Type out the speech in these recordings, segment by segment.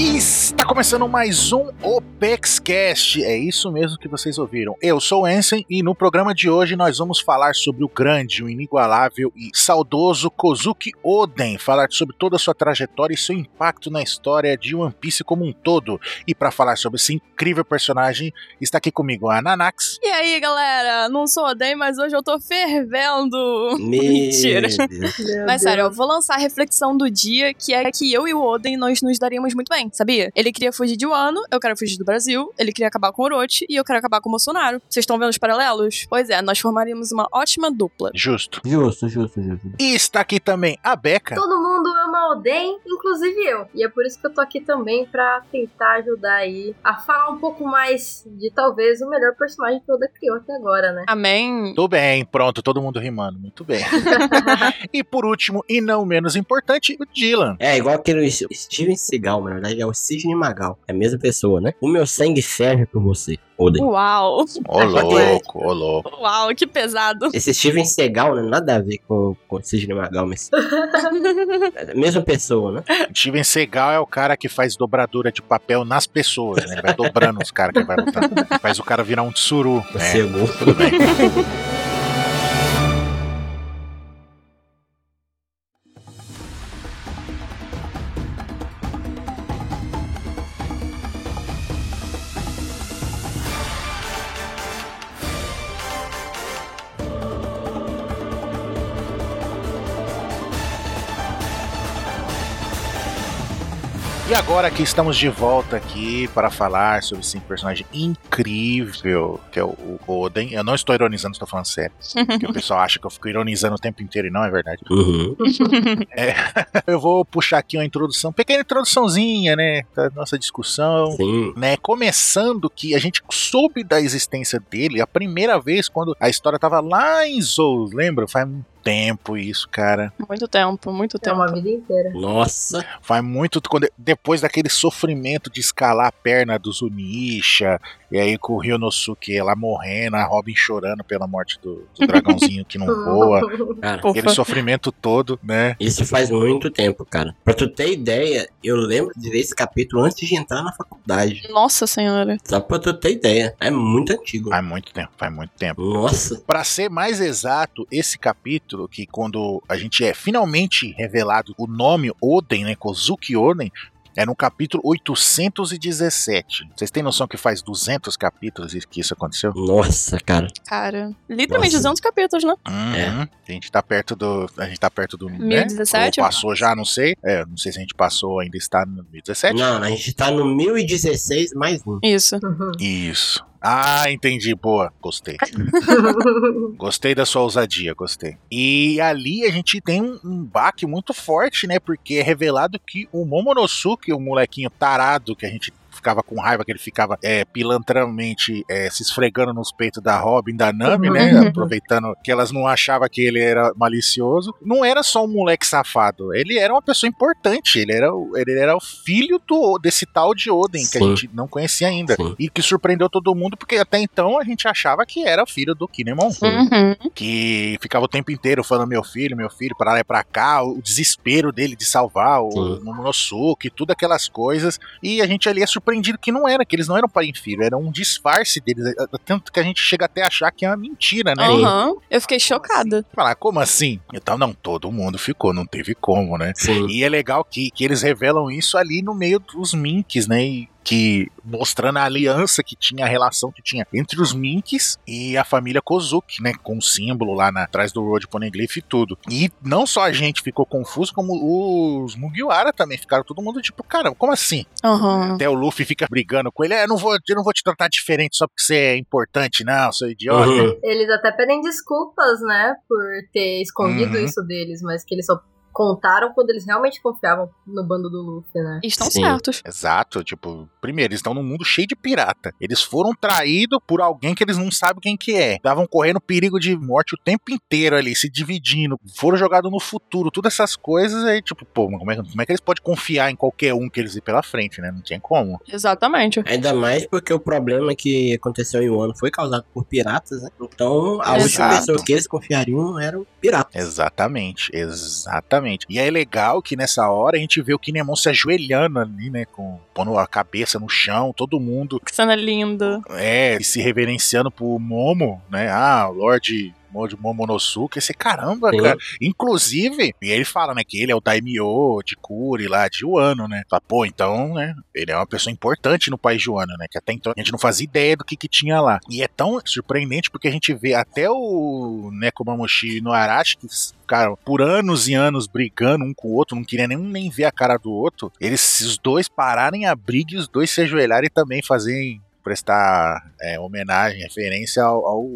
Está começando mais um OpexCast. É isso mesmo que vocês ouviram. Eu sou o Ensen e no programa de hoje nós vamos falar sobre o grande, o inigualável e saudoso Kozuki Oden, falar sobre toda a sua trajetória e seu impacto na história de One Piece como um todo. E para falar sobre esse incrível personagem, está aqui comigo a Nanax. E aí, galera? Não sou Oden, mas hoje eu tô fervendo. Meu Mentira. Deus. Mas sério, eu vou lançar a reflexão do dia, que é que eu e o Oden nós nos daríamos muito bem, sabia? Ele queria fugir de Wano, eu quero fugir do Brasil, ele queria acabar com o Orochi e eu quero acabar com o Bolsonaro. Vocês estão vendo os paralelos? Pois é, nós formaríamos uma ótima dupla. Justo. Justo, justo, justo. E está aqui também a Beca. Todo mundo ama Oden, inclusive eu. E é por isso que eu tô aqui também pra tentar ajudar aí a falar um pouco mais de talvez o melhor personagem que o Oda criou até agora, né? Amém. Tudo bem, pronto, todo mundo rimando. Muito bem. e por último, e não menos importante, o Dylan. É igual aquele Steven Seagal, na verdade é o Sidney Magal. É a mesma pessoa, né? O meu sangue ferve por você, Oden. Uau. Ô louco, ô louco. Uau, que pesado. Esse Steven Seagal não tem nada a ver com, com o Sidney Magal, mas é mesma pessoa, né? Steven Seagal é o cara que faz dobradura de papel nas pessoas, né? Ele vai dobrando os caras que vai lutar. Faz o cara virar um tsuru. Né? Tudo bem. Agora que estamos de volta aqui para falar sobre esse personagem incrível que é o o Oden. Eu não estou ironizando, estou falando sério. Porque o pessoal acha que eu fico ironizando o tempo inteiro e não é verdade. Uhum. Eu vou puxar aqui uma introdução, pequena introduçãozinha, né, da nossa discussão. Sim. Né, começando que a gente soube da existência dele a primeira vez quando a história tava lá em Zou, lembra? Faz um tempo isso, cara. Muito tempo, muito É tempo. uma vida inteira. Nossa. Faz muito quando depois daquele sofrimento de escalar a perna do Zunisha, e aí com o Ryonosuke lá morrendo, a Robin chorando pela morte do, do dragãozinho que não voa, Cara, Ufa. aquele sofrimento todo, né? isso faz muito tempo, cara. Pra tu ter ideia, eu lembro de ver esse capítulo antes de entrar na faculdade. Nossa senhora. Só pra tu ter ideia. É muito antigo. Faz muito tempo, faz muito tempo. Nossa. Pra ser mais exato, esse capítulo que quando a gente é finalmente revelado o nome Oden, né, Kozuki Oden, é no capítulo 817. Vocês têm noção que faz 200 capítulos e que isso aconteceu? Nossa, cara. Cara, literalmente Nossa. 200 capítulos, né? Uhum. A gente tá perto do. A gente tá perto do. né? 1017? Ou passou já, não sei. É, não sei se a gente passou, ainda está no 1017. Não, a gente tá no 1016 mais um. Isso. Isso. Ah, entendi. Boa. Gostei. Gostei da sua ousadia, gostei. E ali a gente tem um, um baque muito forte, né? Porque é revelado que o Momonosuke, o molequinho tarado que a gente ficava com raiva, que ele ficava é, pilantramente é, se esfregando nos peitos da Robin, da Nami, né? Aproveitando que elas não achavam que ele era malicioso. Não era só um moleque safado, ele era uma pessoa importante. Ele era, o- ele era o filho do, desse tal de Oden, que a Sim. gente não conhecia ainda. Sim. E que surpreendeu todo mundo, porque até então a gente achava que era filho do Kinemon. Uhum. Que ficava o tempo inteiro falando meu filho, meu filho, pra lá e pra cá, o desespero dele de salvar o Sim. Momonosuke, tudo aquelas coisas. E a gente ali é surpreendido que não era, que eles não eram pai e filho, era um disfarce deles. é, Tanto que a gente chega até a achar que é uma mentira, né? Aham. Eu fiquei chocada. Falar, como assim? Então, não, todo mundo ficou, não teve como, né? Sim. E é legal que, que eles revelam isso ali no meio dos Minks, né? E que mostrando a aliança que tinha, a relação que tinha entre os Minks e a família Kozuki, né? Com o símbolo lá na, atrás do Road Poneglyph e tudo. E não só a gente ficou confuso, como os Mugiwara também ficaram todo mundo tipo, cara, como assim? Aham. Até o Luffy fica brigando com ele, é, eu não vou, eu não vou te tratar diferente só porque você é importante, não, seu idiota. Uhum. Eles até pedem desculpas, né, por ter escondido Uhum. isso deles, mas que eles só contaram quando eles realmente confiavam no bando do Luffy, né? E Estão Sim. certos. Exato, tipo, primeiro, eles estão num mundo cheio de pirata. Eles foram traídos por alguém que eles não sabem quem que é. Estavam correndo perigo de morte o tempo inteiro ali, se dividindo. Foram jogados no futuro, todas essas coisas aí, tipo, pô, mas como é, como é que eles podem confiar em qualquer um que eles ir pela frente, né? Não tinha como. Exatamente. Ainda mais porque o problema que aconteceu em um ano foi causado por piratas, né? Então a última Exato. pessoa que eles confiariam era o pirata. Exatamente, exatamente. Exatamente. E é legal que nessa hora a gente vê o Kinemon se ajoelhando ali, né? Com, pondo a cabeça no chão, todo mundo. Que cena linda. É, se reverenciando pro Momo, né? Ah, o Lorde de Momonosuke, esse caramba, Sim. cara. Inclusive, e ele fala, né, que ele é o Daimyo de Kuri lá, de Wano, né? Fala, Pô, então, né, ele é uma pessoa importante no país de Wano, né? Que até então a gente não fazia ideia do que que tinha lá. E é tão surpreendente porque a gente vê até o Nekomamushi no Arashi, que cara, por anos e anos brigando um com o outro, não queria nem, nem ver a cara do outro, eles, os dois pararem a briga e os dois se ajoelharem e também fazerem, prestar é, homenagem, referência ao, ao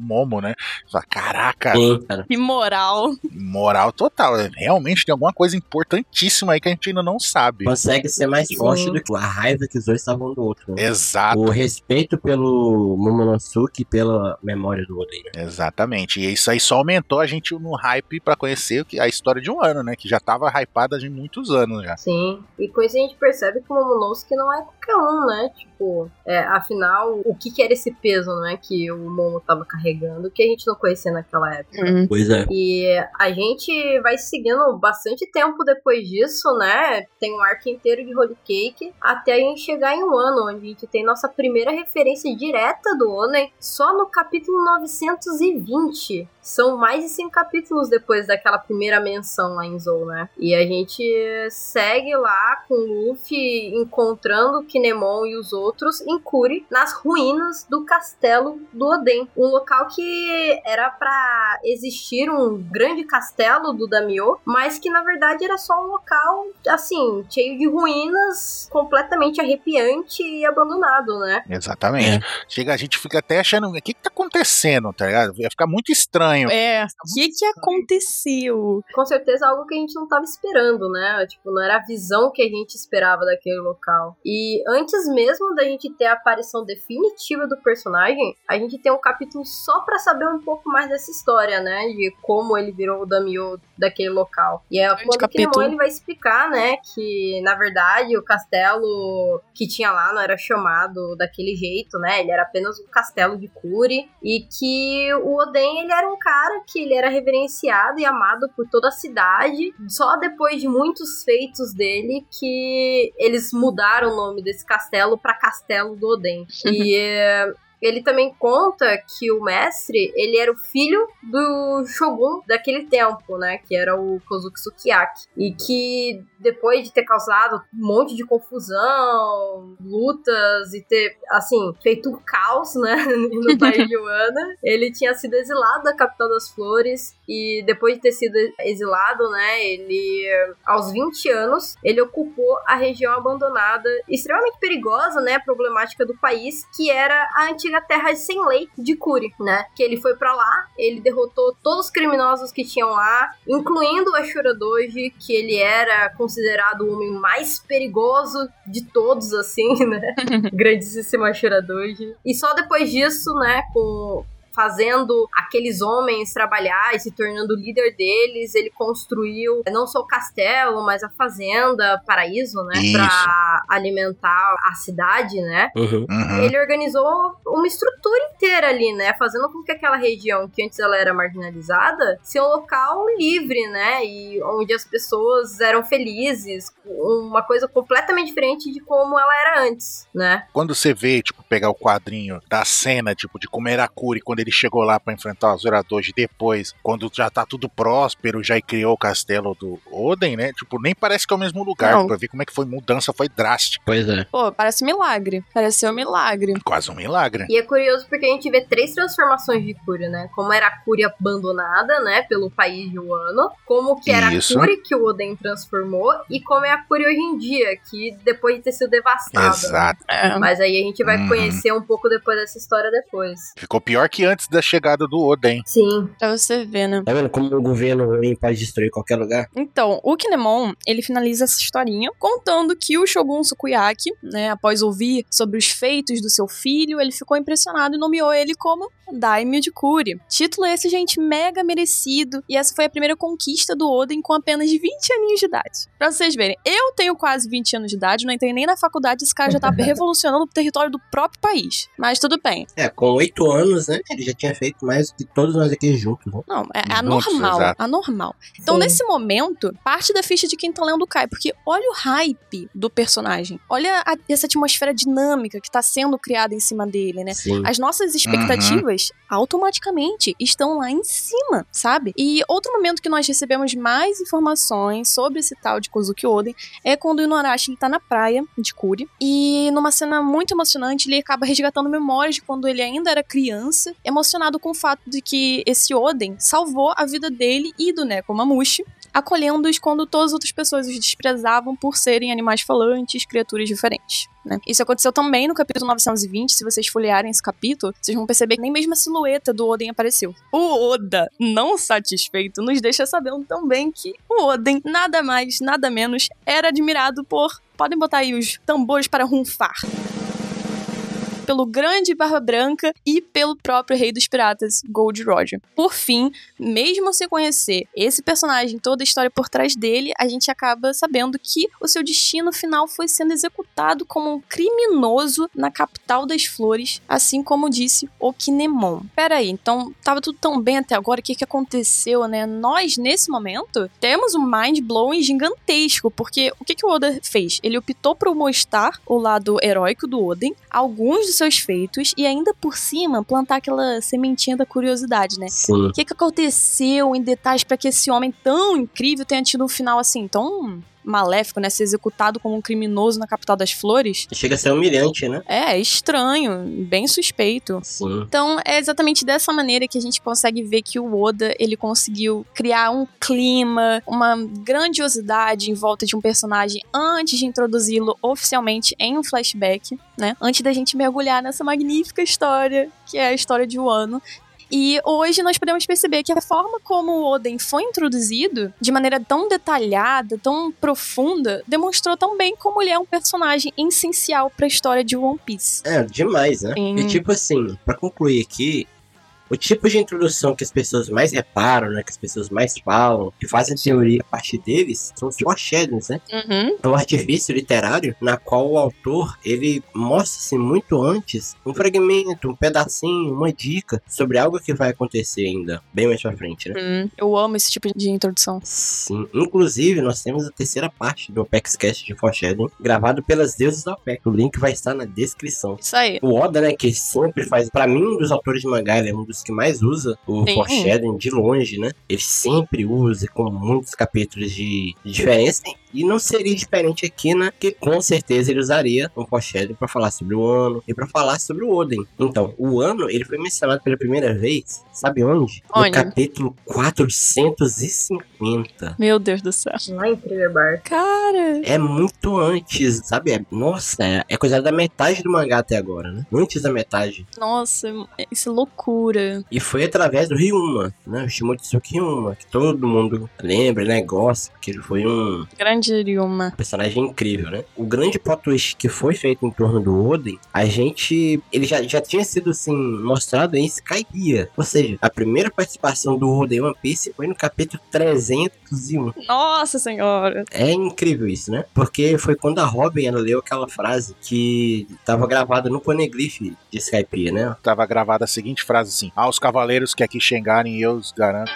Momo, né? Fala, Caraca, cara. Que moral. moral total. Realmente tem alguma coisa importantíssima aí que a gente ainda não sabe. Consegue ser mais Sim. forte do que a raiva que os dois estavam do outro. né? Exato. O respeito pelo Momonosuke e pela memória do Oden. né? Exatamente. E isso aí só aumentou a gente no hype pra conhecer a história de um ano, né? Que já tava hypada de muitos anos já. Sim. E com isso a gente percebe que o Momonosuke não é qualquer um, né? Tipo, é, afinal, o que, que era esse peso, né? Que o Momo tava carregando, que a gente não conhecia naquela época. Pois é. E a gente vai seguindo bastante tempo depois disso, né? Tem um arco inteiro de Holy Cake até a gente chegar em um ano, onde a gente tem nossa primeira referência direta do Onen só no capítulo 920. São mais de 100 capítulos depois daquela primeira menção lá em Zou, né? E a gente segue lá com o Luffy encontrando Kinemon e os outros em Kuri, nas ruínas do castelo do Oden. Um local que era pra existir um grande castelo do Daimyo, mas que na verdade era só um local, assim, cheio de ruínas, completamente arrepiante e abandonado, né? Exatamente. Chega, a gente fica até achando, o que que tá acontecendo, tá ligado? Ia ficar muito estranho. É, o que que aconteceu? Com certeza algo que a gente não tava esperando, né? Tipo, não era a visão que a gente esperava daquele local. E antes mesmo da gente ter a aparição definitiva do personagem, a gente tem um capítulo só pra saber um pouco mais dessa história, né? De como ele virou o Daimyo daquele local. E é quando o capítulo. Kinemon ele vai explicar, né, que na verdade o castelo que tinha lá não era chamado daquele jeito, né? Ele era apenas um castelo de Kuri e que o Oden ele era um cara que ele era reverenciado e amado por toda a cidade. Só depois de muitos feitos dele que eles mudaram o nome desse castelo para Castelo do Oden. E eh, ele também conta que o mestre, ele era o filho do shogun daquele tempo, né, que era o Kozuki Sukiyaki, e que depois de ter causado um monte de confusão, lutas e ter, assim, feito um caos, né, no país de Wano, ele tinha sido exilado da capital das flores. E depois de ter sido exilado, né, ele aos 20 anos, ele ocupou a região abandonada, extremamente perigosa, né, problemática do país, que era a antiga terra sem lei de Kuri, né? Que ele foi pra lá, ele derrotou todos os criminosos que tinham lá, incluindo o Ashura Doji, que ele era considerado o homem mais perigoso de todos, assim, né? Grandíssimo Ashura Doji. E só depois disso, né, com fazendo aqueles homens trabalhar e se tornando líder deles, ele construiu não só o castelo, mas a fazenda, paraíso, né, Isso. para alimentar a cidade, né? Uhum. Uhum. Ele organizou uma estrutura inteira ali, né? Fazendo com que aquela região que antes ela era marginalizada seja um local livre, né? E onde as pessoas eram felizes, uma coisa completamente diferente de como ela era antes, né? Quando você vê, tipo, pegar o quadrinho da cena, tipo, de como era a Kuri quando ele chegou lá pra enfrentar os Zoradoji depois, quando já tá tudo próspero, já criou o castelo do Oden, né? Tipo, nem parece que é o mesmo lugar, Não. pra ver como é que foi mudança, foi drástica. Pois é. Pô, parece milagre. Pareceu um milagre. Quase um milagre. E é curioso porque a gente vê três transformações de Kuri, né? Como era a Kuri abandonada, né, pelo país de Wano, como que era Isso. a Kuri que o Oden transformou e como é a Kuri hoje em dia, que depois de ter sido devastada. né? Exato. É. Mas aí a gente vai Uhum. conhecer um pouco depois dessa história depois. Ficou pior que antes da chegada do Oden. Sim. Pra você ver, né? Tá vendo como o governo ruim pode destruir qualquer lugar? Então, o Kinemon, ele finaliza essa historinha contando que o Shogun Sukuyaki, né, após ouvir sobre os feitos do seu filho, ele ficou impressionado e nomeou ele como Daimyo de Kuri. Título esse, gente, mega merecido, e essa foi a primeira conquista do Oden com apenas 20 aninhos de idade. Pra vocês verem, eu tenho quase 20 anos de idade, não entrei nem na faculdade, esse cara já tá revolucionando o território do próprio país. Mas tudo bem. É, com oito anos, né? Ele já tinha feito mais que todos nós aqui juntos, né? Não, é, é Juntos, anormal. exato. Anormal. Então, Sim. nesse momento, parte da ficha de quem tá lendo cai. Porque olha o hype do personagem. Olha a- essa atmosfera dinâmica que tá sendo criada em cima dele, né? Sim. As nossas expectativas automaticamente estão lá em cima, sabe? E outro momento que nós recebemos mais informações sobre esse tal de Kozuki Oden é quando o Inuarashi ele tá na praia de Kuri e numa cena muito emocionante ele acaba resgatando memórias de quando ele ainda era criança, emocionado com o fato de que esse Oden salvou a vida dele e do Nekomamushi acolhendo-os quando todas as outras pessoas os desprezavam por serem animais falantes, criaturas diferentes. Né? Isso aconteceu também no capítulo 920. Se vocês folhearem esse capítulo, vocês vão perceber que nem mesmo a silhueta do Oden apareceu. O Oda, não satisfeito, nos deixa sabendo também que o Oden, nada mais, nada menos, era admirado por. Podem botar aí os tambores para runfar pelo grande Barba Branca e pelo próprio Rei dos Piratas, Gold Roger. Por fim, mesmo sem conhecer esse personagem, toda a história por trás dele, a gente acaba sabendo que o seu destino final foi sendo executado como um criminoso na capital das flores, assim como disse o Kinemon. Pera aí, então tava tudo tão bem até agora, o que que aconteceu, né? Nós, nesse momento, temos um mind-blowing gigantesco, porque o que que o Oda fez? Ele optou por mostrar o lado heróico do Oden, alguns dos seus feitos, e ainda por cima plantar aquela sementinha da curiosidade, né? Sim. O que, que aconteceu em detalhes para que esse homem tão incrível tenha tido um final assim, tão maléfico, né? Ser executado como um criminoso na capital das flores? Chega a ser humilhante, né? É, é estranho, bem suspeito. Sim. Então, é exatamente dessa maneira que a gente consegue ver que o Oda, ele conseguiu criar um clima, uma grandiosidade em volta de um personagem antes de introduzi-lo oficialmente em um flashback, né? Antes da gente mergulhar nessa magnífica história, que é a história de Wano. E hoje nós podemos perceber que a forma como o Oden foi introduzido, de maneira tão detalhada, tão profunda, demonstrou tão bem como ele é um personagem essencial para a história de One Piece. É, demais, né? Sim. E tipo assim, pra concluir aqui, o tipo de introdução que as pessoas mais reparam, né? Que as pessoas mais falam, que fazem teoria a partir deles, são os foreshadowings, né? Uhum. É um artifício literário na qual o autor, ele mostra-se muito antes um fragmento, um pedacinho, uma dica sobre algo que vai acontecer ainda, bem mais pra frente, né? Hum, eu amo esse tipo de introdução. Sim. Inclusive, nós temos a terceira parte do Opex Cast de Foreshadowing, gravado pelas deusas da OPEC. O link vai estar na descrição. Isso aí. O Oda, né, que sempre faz. Pra mim, um dos autores de mangá, ele é um dos que mais usa o Sim. foreshadowing de longe, né? Ele sempre usa com muitos capítulos de, de diferença. E não seria diferente aqui, né? Que com certeza ele usaria um foreshadowing pra falar sobre o ano e pra falar sobre o Oden. Então, o ano, ele foi mencionado pela primeira vez, sabe onde? Onde? No capítulo 450. Meu Deus do céu. Lá em Thriller Bar. Cara. É muito antes, sabe? É- nossa, é, é coisa da metade do mangá até agora, né? Antes da metade. Nossa, isso é loucura. E foi através do Ryuma, né? O Shimotsuki Ryuma, que todo mundo lembra, né? Gosta, porque ele foi um Grande Ryuma. personagem incrível, né? O grande plot twist que foi feito em torno do Oden, a gente... Ele já, já tinha sido, assim, mostrado em Skypiea. Ou seja, a primeira participação do Oden em One Piece foi no capítulo 301. Nossa senhora. É incrível isso, né? Porque foi quando a Robin, ela leu aquela frase que tava gravada no poneglyph de Skypiea, né? Tava gravada a seguinte frase assim: Aos cavaleiros que aqui chegarem, eu os garanto.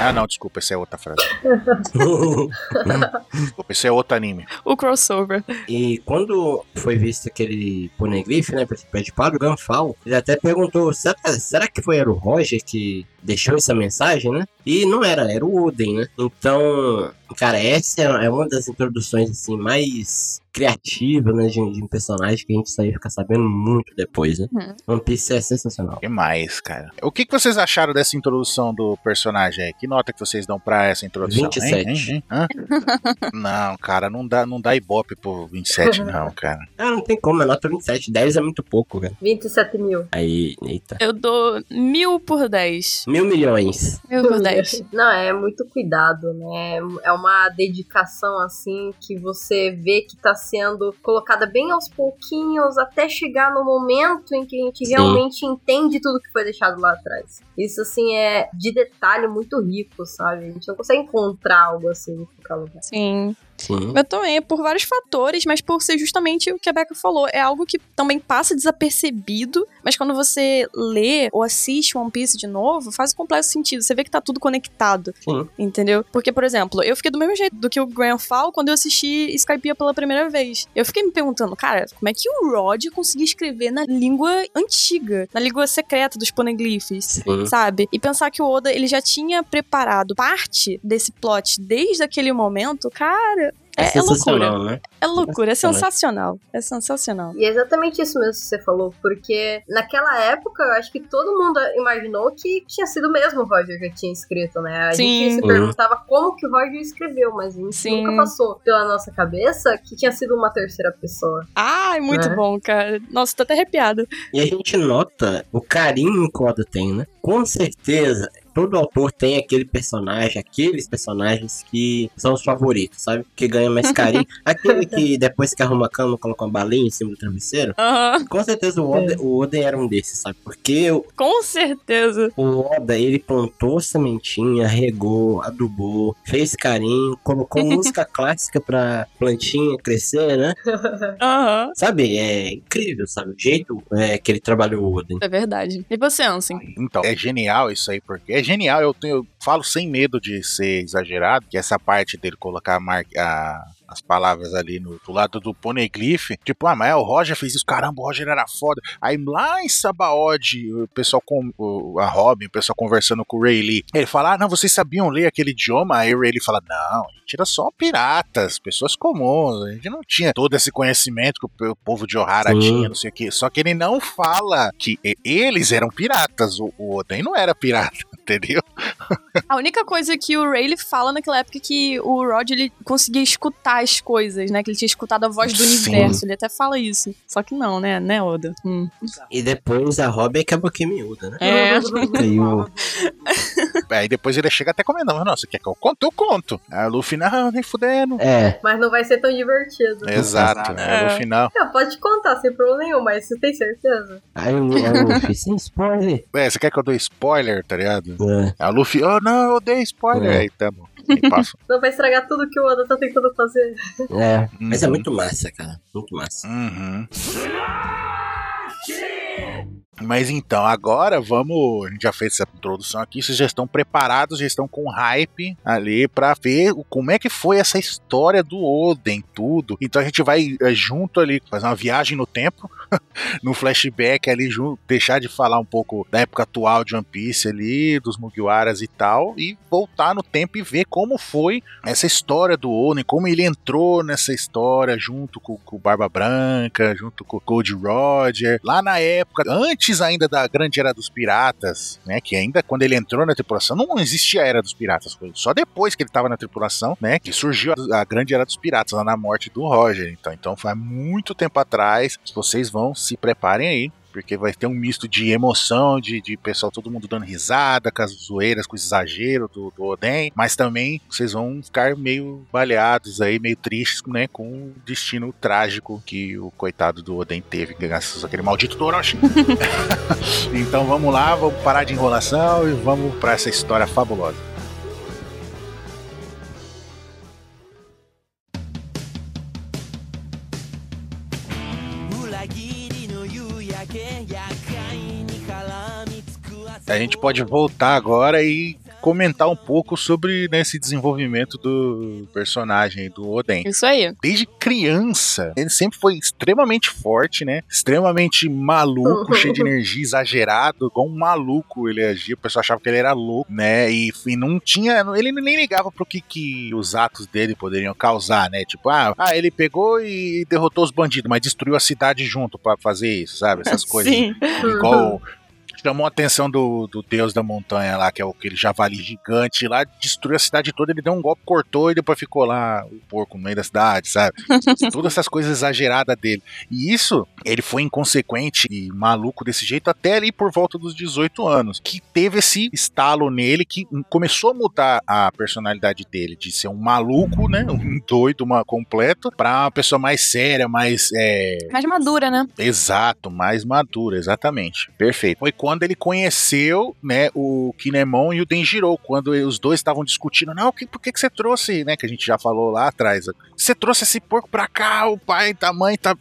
Ah, não, desculpa, essa é outra frase. Desculpa, esse é outro anime. O crossover. E quando foi visto aquele poneglyph, né, principalmente para o Ganfal, ele até perguntou, será, será que foi era o Roger que deixou essa mensagem, né? E não era, era o Oden, né? Então, cara, essa é é uma das introduções, assim, mais criativas, né, de, de um personagem que a gente só ia ficar sabendo muito depois, né? Uhum. One Piece é sensacional. Demais, cara. O que, que vocês acharam dessa introdução do personagem aí? Que nota que vocês dão pra essa introdução? 27. Hein, hein, hein? Hã? não, cara, não dá, não dá ibope pro 27, não, cara. Ah, não tem como, é nota 27, 10 é muito pouco, cara. 27 mil. Aí, eita. Eu dou mil por dez. Mil milhões. Mil por dez. Não, é muito cuidado, né? É uma dedicação assim que você vê que tá sendo colocada bem aos pouquinhos até chegar no momento em que a gente Sim. realmente entende tudo que foi deixado lá atrás. Isso assim é de detalhe muito rico, sabe? A gente não consegue encontrar algo assim em qualquer lugar. Sim. Sim. Eu também, por vários fatores, mas por ser justamente o que a Becca falou. É algo que também passa desapercebido, mas quando você lê ou assiste One Piece de novo, faz completo sentido. Você vê que tá tudo conectado. Sim. Entendeu? Porque, por exemplo, eu fiquei do mesmo jeito do que o Graham Fall quando eu assisti Skypiea pela primeira vez. Eu fiquei me perguntando, cara, como é que o Rod conseguia escrever na língua antiga, na língua secreta dos poneglyphs? Sim. sabe? E pensar que o Oda ele já tinha preparado parte desse plot desde aquele momento, cara, É, é, é loucura. né? É loucura, é Sensacional. sensacional. É sensacional. E é exatamente isso mesmo que você falou, porque naquela época eu acho que todo mundo imaginou que tinha sido mesmo o Roger que tinha escrito, né? A Sim. gente se Uhum. perguntava como que o Roger escreveu, mas a gente Sim. nunca passou pela nossa cabeça que tinha sido uma terceira pessoa. Ai, muito Né? bom, cara. Nossa, tô até arrepiada. E a gente nota o carinho que o Oda tem, né? Com certeza, todo autor tem aquele personagem, aqueles personagens que são os favoritos, sabe? Que ganham mais carinho. Aquele que depois que arruma a cama coloca uma balinha em cima do travesseiro. Aham, Com certeza o Oda, o Oda era um desses, sabe? Porque o, com certeza. o Oda, ele plantou sementinha, regou, adubou, fez carinho, colocou música clássica pra plantinha crescer, né? Aham. Sabe? É incrível, sabe? O jeito é, que ele trabalhou o Oda. É verdade. E você, Ansem? Então, é genial isso aí, porque é genial. Eu, tenho, eu falo sem medo de ser exagerado, que essa parte dele colocar a mar- a- as palavras ali no, do lado do poneglyph, tipo, ah, mas é, o Roger fez isso, caramba, o Roger era foda. Aí lá em Sabaody, o pessoal com o- a Robin, o pessoal conversando com o Ray Lee, ele fala, ah, não, vocês sabiam ler aquele idioma? Aí o Ray Lee fala, não, a gente era só piratas, pessoas comuns, a gente não tinha todo esse conhecimento que o, povo de Ohara Sim. tinha, não sei o que. Só que ele não fala que eles eram piratas, o, o Oden não era pirata, entendeu? A única coisa que o Rayleigh fala naquela época é que o Rod ele conseguia escutar as coisas, né? Que ele tinha escutado a voz do Sim. universo. Ele até fala isso. Só que não, né? Né, Oda? Hum. E depois a Robin que é a boquinha miúda, né? É. E o, Aí depois ele chega até comentando, não, você quer que eu conto? Eu conto. Aí o Luffy, não, nem fudendo. é, Mas não vai ser tão divertido. Exato, É. aí no final. Ah, pode contar sem problema nenhum, mas você tem certeza? aí o, Luffy, sem spoiler. É, você quer que eu dê spoiler, tá ligado? É, o Luffy, oh não, eu dei spoiler. É. Aí tá bom. E passa. Não vai estragar tudo que o Oda tá tentando fazer. é. Mas é Uhum. muito massa, cara. Muito massa. Uhum. Mas então, agora vamos. A gente já fez essa introdução aqui. Vocês já estão preparados, já estão com hype ali pra ver como é que foi essa história do Oden, tudo. Então a gente vai eh, junto ali, fazer uma viagem no tempo, no flashback ali, junto, deixar de falar um pouco da época atual de One Piece ali, dos Mugiwaras e tal, e voltar no tempo e ver como foi essa história do Oden, como ele entrou nessa história junto com, com o Barba Branca, junto com o Gold Roger, lá na época, antes ainda da Grande Era dos Piratas, né, que ainda quando ele entrou na tripulação não existia a Era dos Piratas, foi só depois que ele estava na tripulação, né, que surgiu a, a Grande Era dos Piratas, lá na morte do Roger, então, então faz muito tempo atrás, vocês vão se preparem aí, porque vai ter um misto de emoção, de, de pessoal, todo mundo dando risada, com as zoeiras, com o exagero do, do Oden, mas também vocês vão ficar meio baleados aí, meio tristes, né, com o destino trágico que o coitado do Oden teve, graças àquele maldito do Orochi. então vamos lá, vamos parar de enrolação e vamos para essa história fabulosa. A gente pode voltar agora e comentar um pouco sobre né, esse desenvolvimento do personagem do Oden. Isso aí. Desde criança, ele sempre foi extremamente forte, né? Extremamente maluco, cheio de energia, exagerado, igual um maluco ele agia. O pessoal achava que ele era louco, né? E, e não tinha. Ele nem ligava pro que, que os atos dele poderiam causar, né? Tipo, ah, ah, ele pegou e derrotou os bandidos, mas destruiu a cidade junto pra fazer isso, sabe? Essas coisas. Sim. Igual chamou a atenção do, do deus da montanha lá, que é aquele javali gigante lá, destruiu a cidade toda, ele deu um golpe, cortou e depois ficou lá o porco no meio da cidade, sabe? Todas essas coisas exageradas dele. E isso, ele foi inconsequente e maluco desse jeito até ali por volta dos 18 anos, que teve esse estalo nele que começou a mudar a personalidade dele, de ser um maluco, né, um doido uma, completo, pra uma pessoa mais séria, mais... É, Mais madura, né? Exato, mais madura, exatamente. Perfeito. Foi quando ele conheceu, né, o Kinemon e o Denjiro, quando os dois estavam discutindo, não, que, por que, que você trouxe, né, que a gente já falou lá atrás, você trouxe esse porco pra cá, o pai, a mãe tá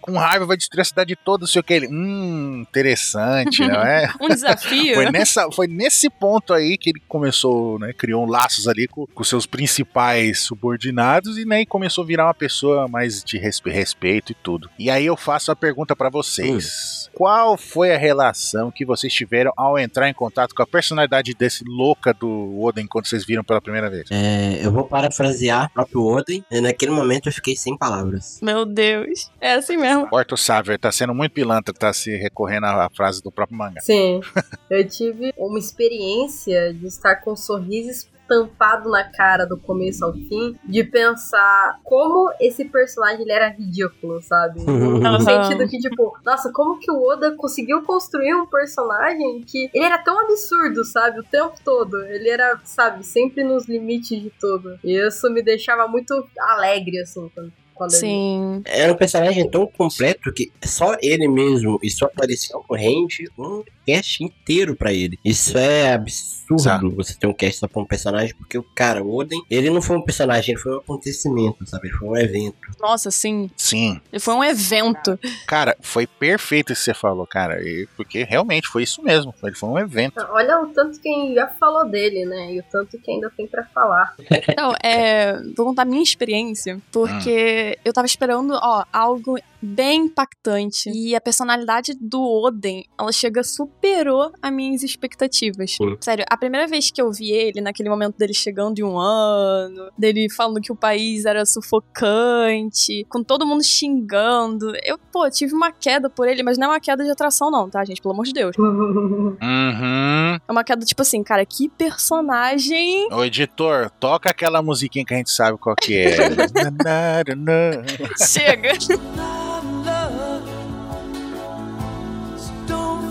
com raiva, vai destruir a cidade toda, não sei o que, ele, hum, interessante, não é? um desafio. foi, nessa, foi nesse ponto aí que ele começou, né, criou laços ali com, com seus principais subordinados e, né, e começou a virar uma pessoa mais de respeito e tudo. E aí eu faço a pergunta para vocês. Hum. Qual foi a relação que vocês tiveram ao entrar em contato com a personalidade desse louca do Oden quando vocês viram pela primeira vez? É, eu vou parafrasear o próprio Oden. E naquele momento eu fiquei sem palavras. Meu Deus. É assim mesmo. Porto Saver tá sendo muito pilantra, tá se recorrendo à frase do próprio mangá. Sim. eu tive uma experiência de estar com um sorriso estampado na cara do começo ao fim, de pensar como esse personagem ele era ridículo, sabe? No sentido que, tipo, nossa, como que o Oda conseguiu construir um personagem que ele era tão absurdo, sabe? O tempo todo. Ele era, sabe, sempre nos limites de tudo. E isso me deixava muito alegre, assim, quando Sim. Era um personagem tão completo que só ele mesmo e sua aparição corrente, um cast inteiro para ele. Isso é absurdo Exato. você ter um cast só pra um personagem, porque o cara, o Oden, ele não foi um personagem, ele foi um acontecimento, sabe? Ele foi um evento. Nossa, sim. Sim. Ele foi um evento. Cara, foi perfeito isso que você falou, cara. Porque realmente foi isso mesmo. Ele foi um evento. Olha o tanto que já falou dele, né? E o tanto que ainda tem para falar. Então, é, vou contar minha experiência, porque hum. eu tava esperando, ó, algo bem impactante. E a personalidade do Oden, ela chega, superou as minhas expectativas. Sim. Sério, a primeira vez que eu vi ele, naquele momento dele chegando de um ano, dele falando que o país era sufocante, com todo mundo xingando, eu, pô, tive uma queda por ele, mas não é uma queda de atração, não, tá, gente? Pelo amor de Deus. Uhum. É uma queda, tipo assim, cara, que personagem. Ô, editor, toca aquela musiquinha que a gente sabe qual que é. Chega.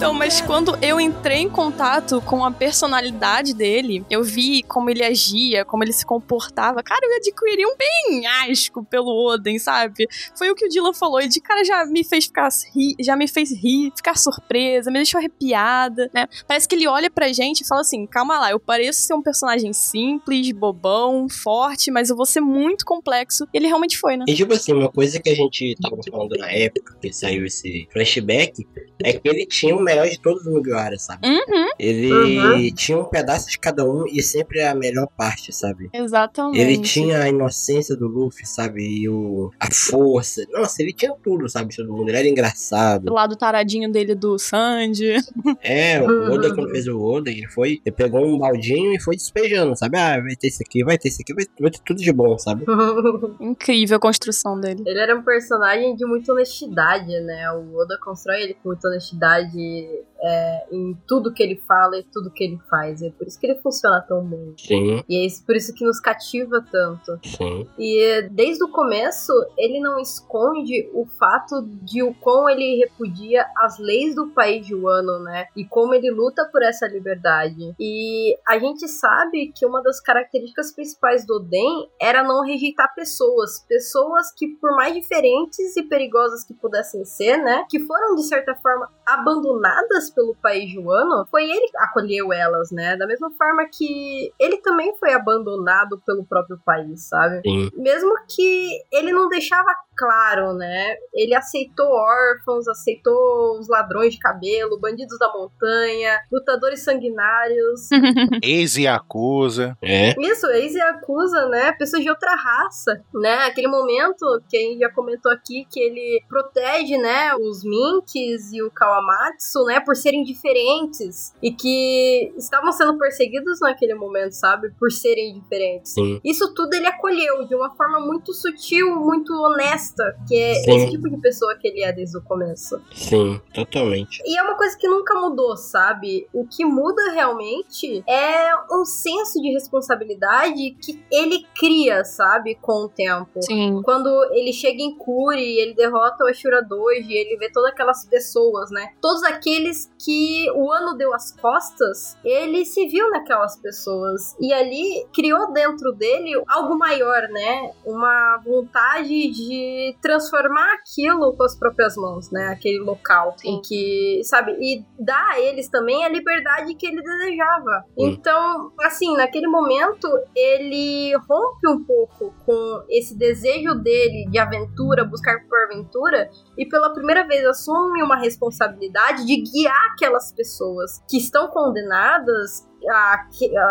Então, mas quando eu entrei em contato com a personalidade dele, eu vi como ele agia, como ele se comportava. Cara, eu adquiri um penhasco pelo Oden, sabe? Foi o que o Dylan falou. E de cara já me fez ficar rir, já me fez rir, ficar surpresa, me deixou arrepiada, né? Parece que ele olha pra gente e fala assim: calma lá, eu pareço ser um personagem simples, bobão, forte, mas eu vou ser muito complexo. E ele realmente foi, né? E tipo assim, uma coisa que a gente tava falando na época que saiu esse flashback é que ele tinha uma melhor de todos os Mugiwara, sabe? Uhum. Ele uhum. tinha um pedaço de cada um e sempre a melhor parte, sabe? Exatamente. Ele tinha a inocência do Luffy, sabe? E o, a força. Nossa, ele tinha tudo, sabe? Todo mundo. Ele era engraçado. Do lado taradinho dele do Sanji. É, o Oda, quando fez o Oda, ele foi. Ele pegou um baldinho e foi despejando, sabe? Ah, vai ter isso aqui, vai ter isso aqui, vai, vai ter tudo de bom, sabe? Incrível a construção dele. Ele era um personagem de muita honestidade, né? O Oda constrói ele com muita honestidade de é, em tudo que ele fala e tudo que ele faz. É por isso que ele funciona tão bem. Sim. E é por isso que nos cativa tanto. Sim. E desde o começo, ele não esconde o fato de o quão ele repudia as leis do país de Wano, né? E como ele luta por essa liberdade. E a gente sabe que uma das características principais do Oden era não rejeitar pessoas. Pessoas que, por mais diferentes e perigosas que pudessem ser, né? Que foram, de certa forma, abandonadas pelo país juano, foi ele que acolheu elas, né? Da mesma forma que ele também foi abandonado pelo próprio país, sabe? Sim. Mesmo que ele não deixava claro, né? Ele aceitou órfãos, aceitou os ladrões de cabelo, bandidos da montanha, lutadores sanguinários. Ex-Yakuza. É. Isso, ex-Yakuza, né? Pessoas de outra raça, né? Aquele momento que a gente já comentou aqui que ele protege, né? Os Minks e o Kawamatsu, né? Por serem diferentes e que estavam sendo perseguidos naquele momento, sabe? Por serem diferentes. Sim. Isso tudo ele acolheu de uma forma muito sutil, muito honesta que é Sim. esse tipo de pessoa que ele é desde o começo. Sim, totalmente. E é uma coisa que nunca mudou, sabe? O que muda realmente é um senso de responsabilidade que ele cria, sabe, com o tempo. Sim. Quando ele chega em Kuri, ele derrota o Ashura Doji, ele vê todas aquelas pessoas, né? Todos aqueles que o ano deu as costas, ele se viu naquelas pessoas. E ali criou dentro dele algo maior, né? Uma vontade de transformar aquilo com as próprias mãos, né? Aquele local Sim. em que, sabe, e dar a eles também a liberdade que ele desejava. Então, assim, naquele momento, ele rompe um pouco com esse desejo dele de aventura, buscar por aventura, e pela primeira vez assume uma responsabilidade de guiar aquelas pessoas que estão condenadas a,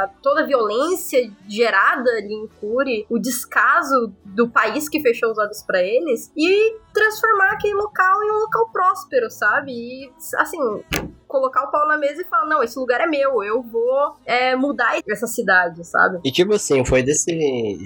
a toda a violência gerada ali em Curi, o descaso do país que fechou os olhos pra eles e transformar aquele local em um local próspero, sabe? E assim, colocar o pau na mesa e falar: não, esse lugar é meu, eu vou é, mudar essa cidade, sabe? E tipo assim, foi desse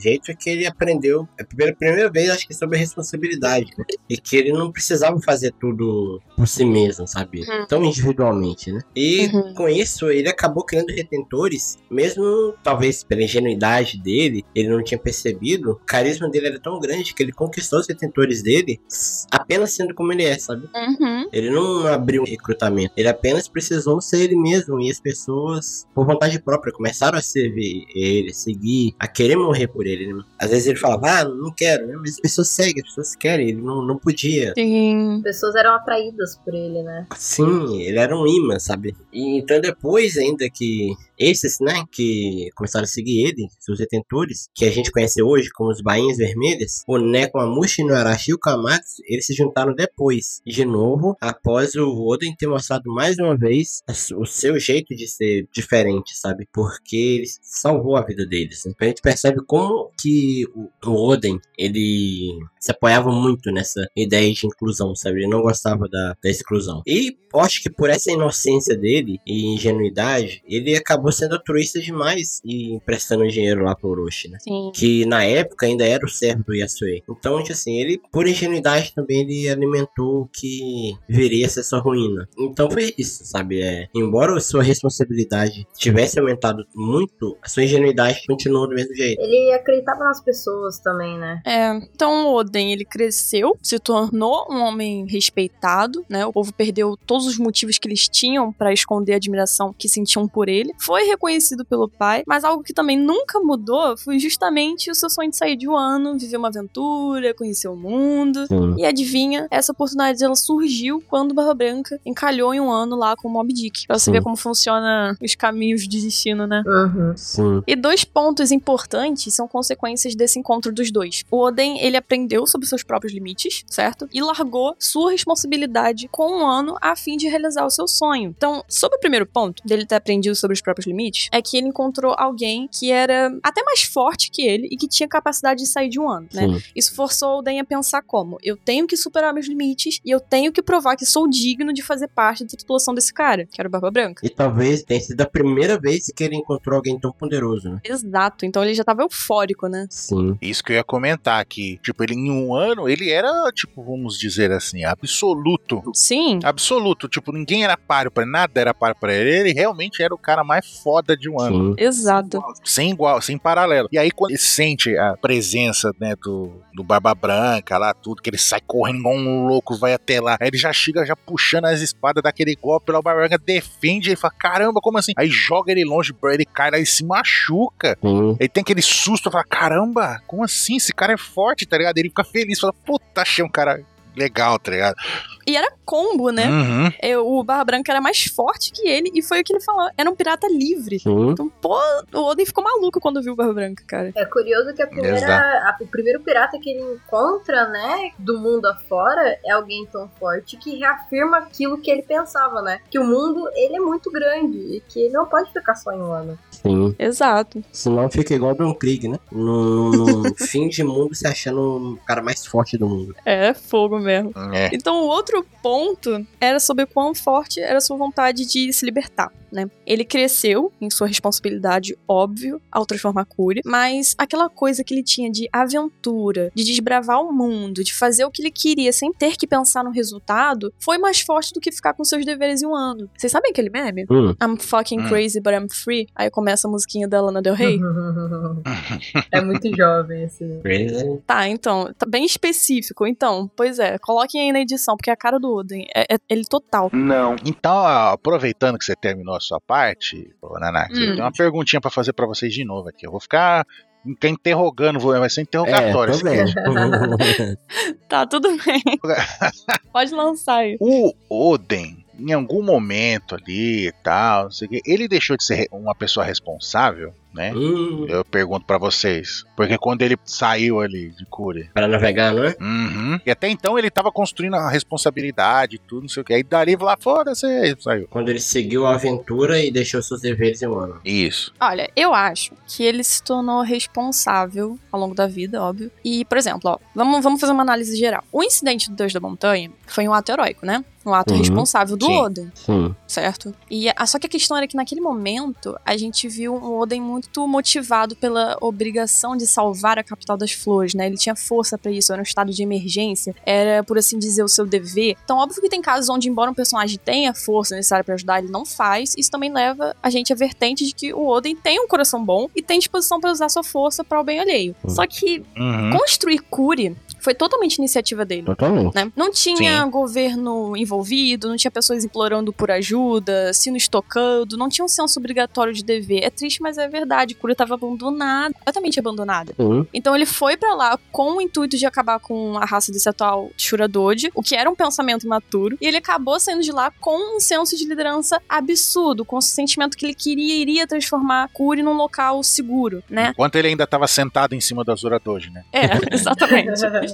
jeito que ele aprendeu, é pela primeira vez, acho que sobre responsabilidade. né? E que ele não precisava fazer tudo por si mesmo, sabe? Uhum. Tão individualmente, né? E Uhum. com isso, ele acabou criando retentores, mesmo talvez pela ingenuidade dele, ele não tinha percebido. O carisma dele era tão grande que ele conquistou os retentores dele apenas sendo como ele é, sabe? Uhum. Ele não abriu um recrutamento, ele apenas precisou ser ele mesmo e as pessoas, por vontade própria, começaram a servir ele, a seguir, a querer morrer por ele. né? Às vezes ele falava, ah, não quero, né? mas as pessoas seguem, as pessoas querem, ele não, não podia. Sim. As pessoas eram atraídas por ele, né? Sim, ele era um imã, sabe? E então depois ainda que esses, né, que começaram a seguir ele, seus detentores, que a gente conhece hoje como os Bainhas Vermelhas, o Neko Amushi e o Arashi e o Kamatsu, eles se juntaram depois, de novo, após o Oden ter mostrado mais uma vez o seu jeito de ser diferente, sabe? Porque ele salvou a vida deles. Né? A gente percebe como que o, Oden, ele se apoiava muito nessa ideia de inclusão, sabe? Ele não gostava da, da exclusão. E acho que por essa inocência dele e ingenuidade, ele acabou sendo altruísta demais e emprestando dinheiro lá pro Orochi, né? Sim. Que na época ainda era o servo do Yasue. Então, tipo assim, ele, por ingenuidade também, ele alimentou o que viria a ser sua ruína. Então foi isso, sabe? É, embora a sua responsabilidade tivesse aumentado muito, a sua ingenuidade continuou do mesmo jeito. Ele acreditava nas pessoas também, né? É, então o Oden, ele cresceu, se tornou um homem respeitado, né? O povo perdeu todos os motivos que eles tinham pra esconder a admiração que sentiam por ele. Foi reconhecido pelo pai, mas algo que também nunca mudou foi justamente o seu sonho de sair de Wano, viver uma aventura, conhecer o mundo. Sim. E adivinha, essa oportunidade ela surgiu quando Barba Branca encalhou em um ano lá com o Mob Dick. Pra você Sim. ver como funciona os caminhos de destino, né? Uhum. Sim. E dois pontos importantes são consequências desse encontro dos dois. O Oden, ele aprendeu sobre seus próprios limites, certo? E largou sua responsabilidade com um ano a fim de realizar o seu sonho. Então, sobre o primeiro ponto dele ter aprendido sobre os próprios limites, é que ele encontrou alguém que era até mais forte que ele e que tinha capacidade de sair de um ano, né? Sim. Isso forçou o Oden a pensar como: eu tenho que superar meus limites e eu tenho que provar que sou digno de fazer parte da tripulação desse cara, que era o Barba Branca. E talvez tenha sido a primeira vez que ele encontrou alguém tão poderoso, né? Exato, então ele já tava eufórico, né? Sim. Isso que eu ia comentar que, tipo, ele em um ano, ele era, tipo, vamos dizer assim, absoluto. Sim, Absoluto, tipo, ninguém era páreo pra ele, nada era páreo pra ele. Ele realmente era o cara mais foda de um ano. Sim. exato. Sem igual, sem paralelo. E aí, quando ele sente a presença, né, do, do Barba Branca lá, tudo, que ele sai correndo igual um louco, vai até lá. Aí ele já chega já puxando as espadas daquele golpe lá, o Barba Branca defende, ele fala, caramba, como assim? Aí joga ele longe, ele cai lá e se machuca. Sim. Ele tem aquele susto, fala, caramba, como assim? Esse cara é forte, tá ligado? Ele fica feliz, fala, puta, achei um cara legal, tá ligado? E era combo, né? Uhum. É, O Barra Branca era mais forte que ele, e foi o que ele falou. Era um pirata livre. Sim. Então, pô, o Oden ficou maluco quando viu o Barba Branca, cara. É curioso que a primeira, a- o primeiro pirata que ele encontra, né, do mundo afora, é alguém tão forte que reafirma aquilo que ele pensava, né? Que o mundo, ele é muito grande e que ele não pode ficar só em um ano. Sim. Exato. Senão fica igual o Don Krieg, né? No, no fim de mundo se achando o cara mais forte do mundo. É, fogo mesmo. É. Então, o outro ponto era sobre o quão forte era a sua vontade de se libertar, né? Ele cresceu em sua responsabilidade, óbvio, ao transformar Cúria, mas aquela coisa que ele tinha de aventura, de desbravar o mundo, de fazer o que ele queria sem ter que pensar no resultado, foi mais forte do que ficar com seus deveres em um ano. Vocês sabem aquele meme? Hum. I'm fucking Hum. crazy, but I'm free. Aí começa a musiquinha da Lana Del Rey. é muito jovem esse. Crazy. Tá, então, tá bem específico. Então, pois é, coloquem aí na edição, porque é a cara do Oden. É, é ele total. Não. Então, aproveitando que você terminou a sua parte, ô, Nanaki, Hum. eu tenho uma perguntinha pra fazer pra vocês de novo aqui. Eu vou ficar interrogando, vai ser interrogatório. É, vendo. cast. Tá, tudo bem. Pode lançar aí. O Oden, em algum momento ali e tal, não sei o quê, ele deixou de ser uma pessoa responsável, né? Hum, Eu pergunto pra vocês. Porque quando ele saiu ali de Cure. para navegar, não é? Uhum. E até então ele tava construindo a responsabilidade e tudo, não sei o que. Aí dali lá, foda-se, aí saiu. Quando ele seguiu a aventura e deixou seus deveres em mano. Isso. Olha, eu acho que ele se tornou responsável ao longo da vida, óbvio. E, por exemplo, ó, vamos, vamos fazer uma análise geral. O incidente do Deus da Montanha foi um ato heróico, né? Um ato Uhum. responsável do Sim. Oden, Sim. certo? E a, só que a questão era que naquele momento a gente viu um Oden muito motivado pela obrigação de salvar a capital das flores, né? Ele tinha força pra isso, era um estado de emergência, era, por assim dizer, o seu dever. Então, óbvio que tem casos onde, embora um personagem tenha força necessária pra ajudar, ele não faz. Isso também leva a gente à vertente de que o Oden tem um coração bom e tem disposição pra usar sua força para o bem alheio. Hum. Só que Uhum. construir Curi foi totalmente iniciativa dele Totalmente. né? Não tinha Sim. governo envolvido, não tinha pessoas implorando por ajuda, sinos tocando, não tinha um senso obrigatório de dever. É triste, mas é verdade. Cura estava abandonada, completamente abandonada. Sim. Então ele foi pra lá com o intuito de acabar com a raça desse atual Shuradoji, o que era um pensamento imaturo, e ele acabou saindo de lá com um senso de liderança absurdo, com o sentimento que ele queria iria transformar Curi num local seguro, né? Enquanto ele ainda tava sentado em cima da Zuradoji, né? É, exatamente.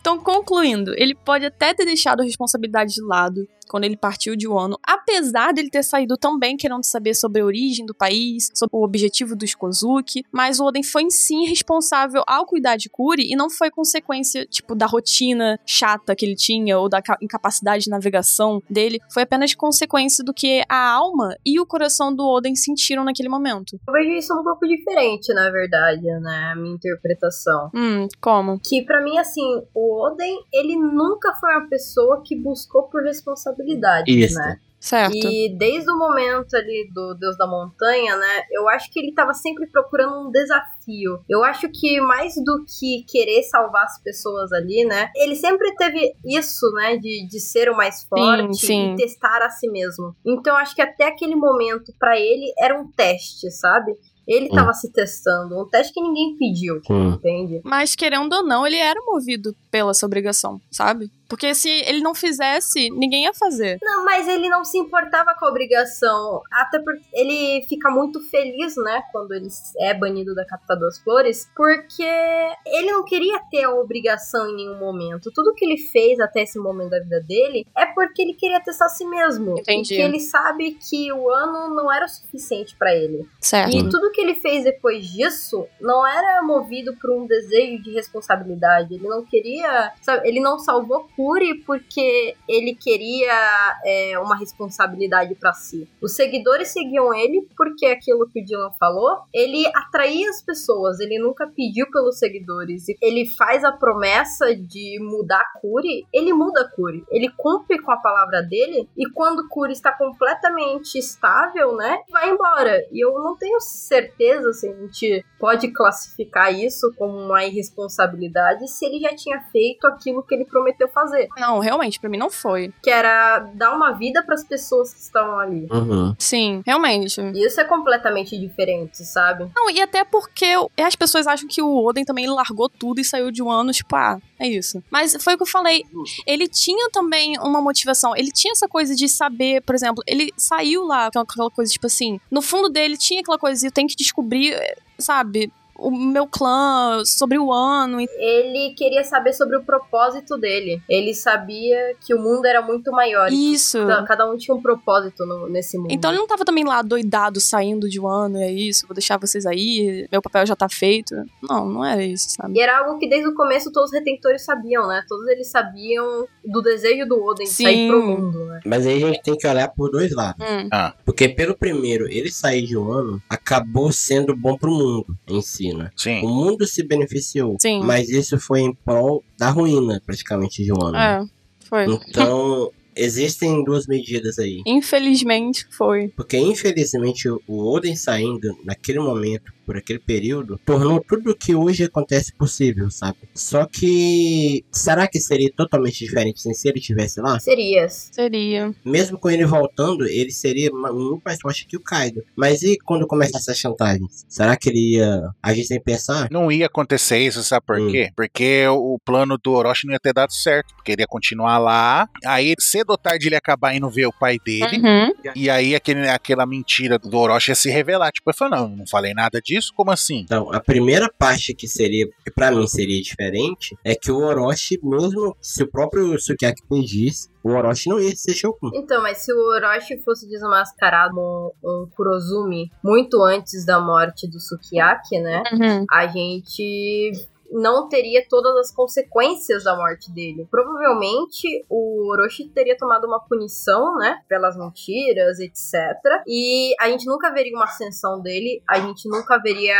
Então, concluindo, ele pode até ter deixado a responsabilidade de lado quando ele partiu de Wano, apesar dele ter saído também querendo saber sobre a origem do país, sobre o objetivo dos Kozuki, mas o Oden foi em si responsável ao cuidar de Kuri e não foi consequência, tipo, da rotina chata que ele tinha ou da ca- incapacidade de navegação dele, foi apenas consequência do que a alma e o coração do Oden sentiram naquele momento. Eu vejo isso um pouco diferente, na verdade, né? A minha interpretação. Hum, como? Que pra mim, assim, o Oden, ele nunca foi uma pessoa que buscou por responsabilidade, Isso. né? Certo. E desde o momento ali do Deus da Montanha, né, eu acho que ele tava sempre procurando um desafio. Eu acho que mais do que querer salvar as pessoas ali, né, ele sempre teve isso, né, de, de ser o mais forte sim. e testar a si mesmo. Então eu acho que até aquele momento, pra ele, era um teste, sabe? Ele tava se testando, um teste que ninguém pediu, Sim. entende? Mas querendo ou não, ele era movido pela essa obrigação, sabe? Porque se ele não fizesse, ninguém ia fazer. Não, mas ele não se importava com a obrigação. Até porque ele fica muito feliz, né? Quando ele é banido da capital das flores. Porque ele não queria ter a obrigação em nenhum momento. Tudo que ele fez até esse momento da vida dele é porque ele queria testar a si mesmo. Entendi. Porque ele sabe que o ano não era o suficiente pra ele. Certo. E tudo que ele fez depois disso não era movido por um desejo de responsabilidade. Ele não queria. Sabe, ele não salvou Curi porque ele queria é, uma responsabilidade pra si. Os seguidores seguiam ele porque aquilo que o Dylan falou, ele atraía as pessoas, ele nunca pediu pelos seguidores. Ele faz a promessa de mudar Curi, ele muda Curi. Ele cumpre com a palavra dele e quando Curi está completamente estável, né, vai embora. E eu não tenho certeza se a gente pode classificar isso como uma irresponsabilidade se ele já tinha feito aquilo que ele prometeu fazer, Não, realmente, pra mim não foi. que era dar uma vida para as pessoas que estavam ali. Uhum. Sim, realmente. E isso é completamente diferente, sabe? Não, e até porque as pessoas acham que o Oden também largou tudo e saiu de um ano, tipo, ah, é isso. Mas foi o que eu falei. Ele tinha também uma motivação. Ele tinha essa coisa de saber, por exemplo, ele saiu lá, aquela- aquela coisa, tipo assim, no fundo dele tinha aquela coisa eu tenho que descobrir, sabe, o meu clã, sobre o ano. Ele queria saber sobre o propósito dele. Ele sabia que o mundo era muito maior. Isso. Então, Cada um tinha um propósito no- nesse mundo. Então ele não tava também lá doidado, saindo de um ano, é isso, vou deixar vocês aí, meu papel já tá feito. Não, não era isso, sabe? E era algo que desde o começo todos os retentores sabiam, né? Todos eles sabiam do desejo do Oden de Sim. sair pro mundo, né? Mas aí a gente tem que olhar por dois lados. Hum, Porque pelo primeiro, ele sair de um ano acabou sendo bom pro mundo em si, Sim. O mundo se beneficiou. Sim. Mas isso foi em prol da ruína, praticamente, de um ano. é, foi. Então, existem duas medidas aí. Infelizmente foi. Porque, infelizmente, o Oden saindo naquele momento, por aquele período, tornou tudo o que hoje acontece possível, sabe? Só que. Será que seria totalmente diferente se ele estivesse lá? Seria. Seria. Mesmo com ele voltando, ele seria muito mais forte que o Kaido. Mas e quando começasse as chantagens? Será que ele ia agir sem pensar? Não ia acontecer isso, sabe por Hum. quê? Porque o plano do Orochi não ia ter dado certo. Porque ele ia continuar lá. Aí, cedo ou tarde, ele ia acabar indo ver o pai dele. Uhum. E aí, aquele, aquela mentira do Orochi ia se revelar. Tipo, ele falou: não, não falei nada disso. Como assim? Então, a primeira parte que seria, que pra mim seria diferente, é que o Orochi, mesmo se o próprio Sukiyaki pedisse, o Orochi não ia ser Shogun. Então, mas se o Orochi fosse desmascarado um, um Kurozumi muito antes da morte do Sukiyaki, né? Uhum. A gente não teria todas as consequências da morte dele. Provavelmente o Orochi teria tomado uma punição, né? Pelas mentiras, etc. E a gente nunca veria uma ascensão dele, a gente nunca veria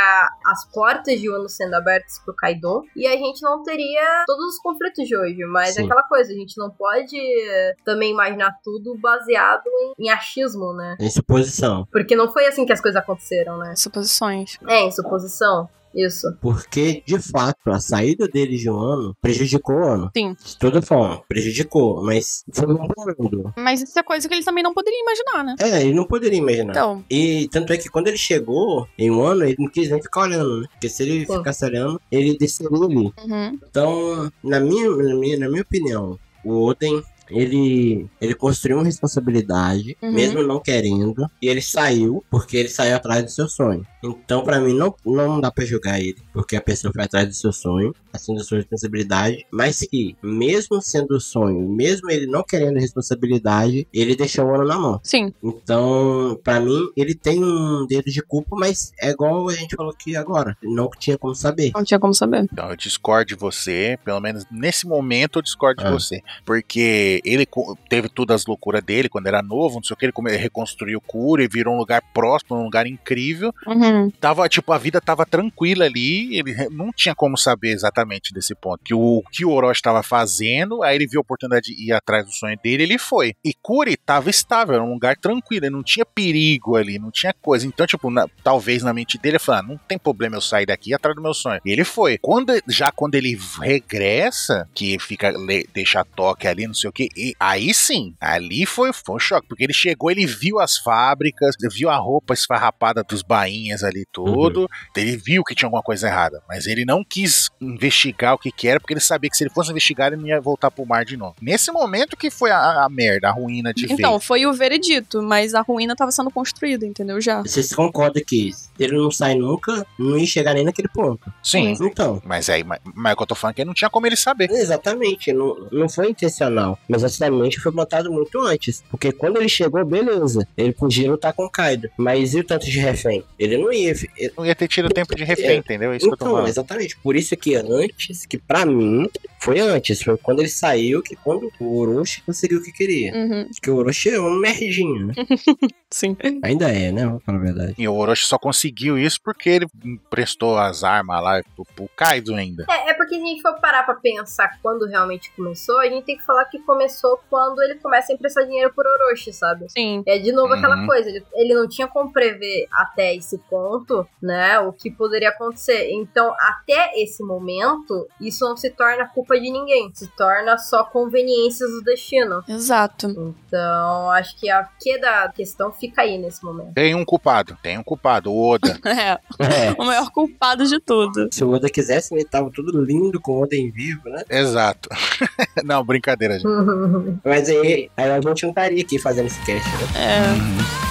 as portas de Wano sendo abertas pro Kaido. E a gente não teria todos os conflitos de hoje. Mas é Sim. aquela coisa, a gente não pode eh, também imaginar tudo baseado em, em achismo, né? Em suposição. Porque não foi assim que as coisas aconteceram, né? Suposições. É, em suposição. Isso. Porque, de fato, a saída dele de um ano prejudicou o ano. Sim. De toda forma, prejudicou, mas foi um mundo. Mas isso é coisa que ele também não poderia imaginar, né? É, ele não poderia imaginar. Então, E tanto é que quando ele chegou em um ano, ele não quis nem ficar olhando, né? Porque se ele Sim. ficasse olhando, ele desceria ali. uhum. Então, na minha, na minha, na minha opinião, o Oden, ele, ele construiu uma responsabilidade, Uhum. mesmo não querendo, e ele saiu porque ele saiu atrás do seu sonho. Então, pra mim, não, não dá pra julgar ele, porque a pessoa foi atrás do seu sonho, assim da sua responsabilidade, mas que, mesmo sendo o sonho, mesmo ele não querendo responsabilidade, ele deixou o ano na mão. sim. Então, pra mim, ele tem um dedo de culpa, mas é igual a gente falou aqui agora. Não tinha como saber. Não tinha como saber. Então eu discordo de você, pelo menos nesse momento eu discordo de Ah. você. Porque ele teve todas as loucuras dele quando era novo, não sei o que, ele reconstruiu Cura e virou um lugar próximo, um lugar incrível. Uhum. Tava, tipo, a vida tava tranquila ali, ele não tinha como saber exatamente desse ponto. Que o que o Orochi tava fazendo, aí ele viu a oportunidade de ir atrás do sonho dele, ele foi. E Curi tava estável, era um lugar tranquilo, ele não tinha perigo ali, não tinha coisa. Então, tipo, na- talvez na mente dele, ele falou, ah, não tem problema eu sair daqui atrás do meu sonho. E ele foi. Quando, já quando ele regressa, que fica, deixa toque ali, não sei o que, e aí sim, ali foi, foi um choque, porque ele chegou, ele viu as fábricas, viu a roupa esfarrapada dos bainhas ali todo, ele viu que tinha alguma coisa errada, mas ele não quis investigar o que que era, porque ele sabia que se ele fosse investigar, ele ia voltar pro mar de novo. Nesse momento que foi a, a merda, a ruína de Então, vez. foi o veredito, mas a ruína tava sendo construída, entendeu? Já. Vocês concordam que ele não sai nunca, não ia chegar nem naquele ponto. Sim. Então, Mas aí, mas, mas é o que eu tô falando que não tinha como ele saber. exatamente, não, não foi intencional. Mas acidente foi montado muito antes. Porque quando ele chegou, beleza, ele podia lutar com o Kaido. Mas e o tanto de refém? Ele não ia. ele- Não ia ter tido tempo de refém, É. entendeu? Isso que eu tô Então, falando. exatamente. Por isso que antes, que pra mim, foi antes. Foi quando ele saiu que quando o Orochi conseguiu o que queria. Uhum. Porque o Orochi é um merdinho, né? Sim. Ainda é, né? Vamos falar a verdade. E o Orochi só conseguiu isso porque ele emprestou as armas lá pro, pro Kaido ainda. É, é porque se a gente for parar pra pensar quando realmente começou, a gente tem que falar que começou quando ele começa a emprestar dinheiro por Orochi, sabe? Sim. É de novo Uhum. aquela coisa, ele, ele não tinha como prever até esse ponto, né, o que poderia acontecer. Então, até esse momento, isso não se torna culpa de ninguém, se torna só conveniências do destino. Exato. Então, acho que a que da questão fica aí nesse momento. Tem um culpado, tem um culpado, o Oda. É. É. O maior culpado de tudo. Se o Oda quisesse, ele tava tudo lindo com o Oda em vivo, né? Exato. não, brincadeira, gente. Mas aí, aí a gente não estaria aqui fazendo esse cast, né? É.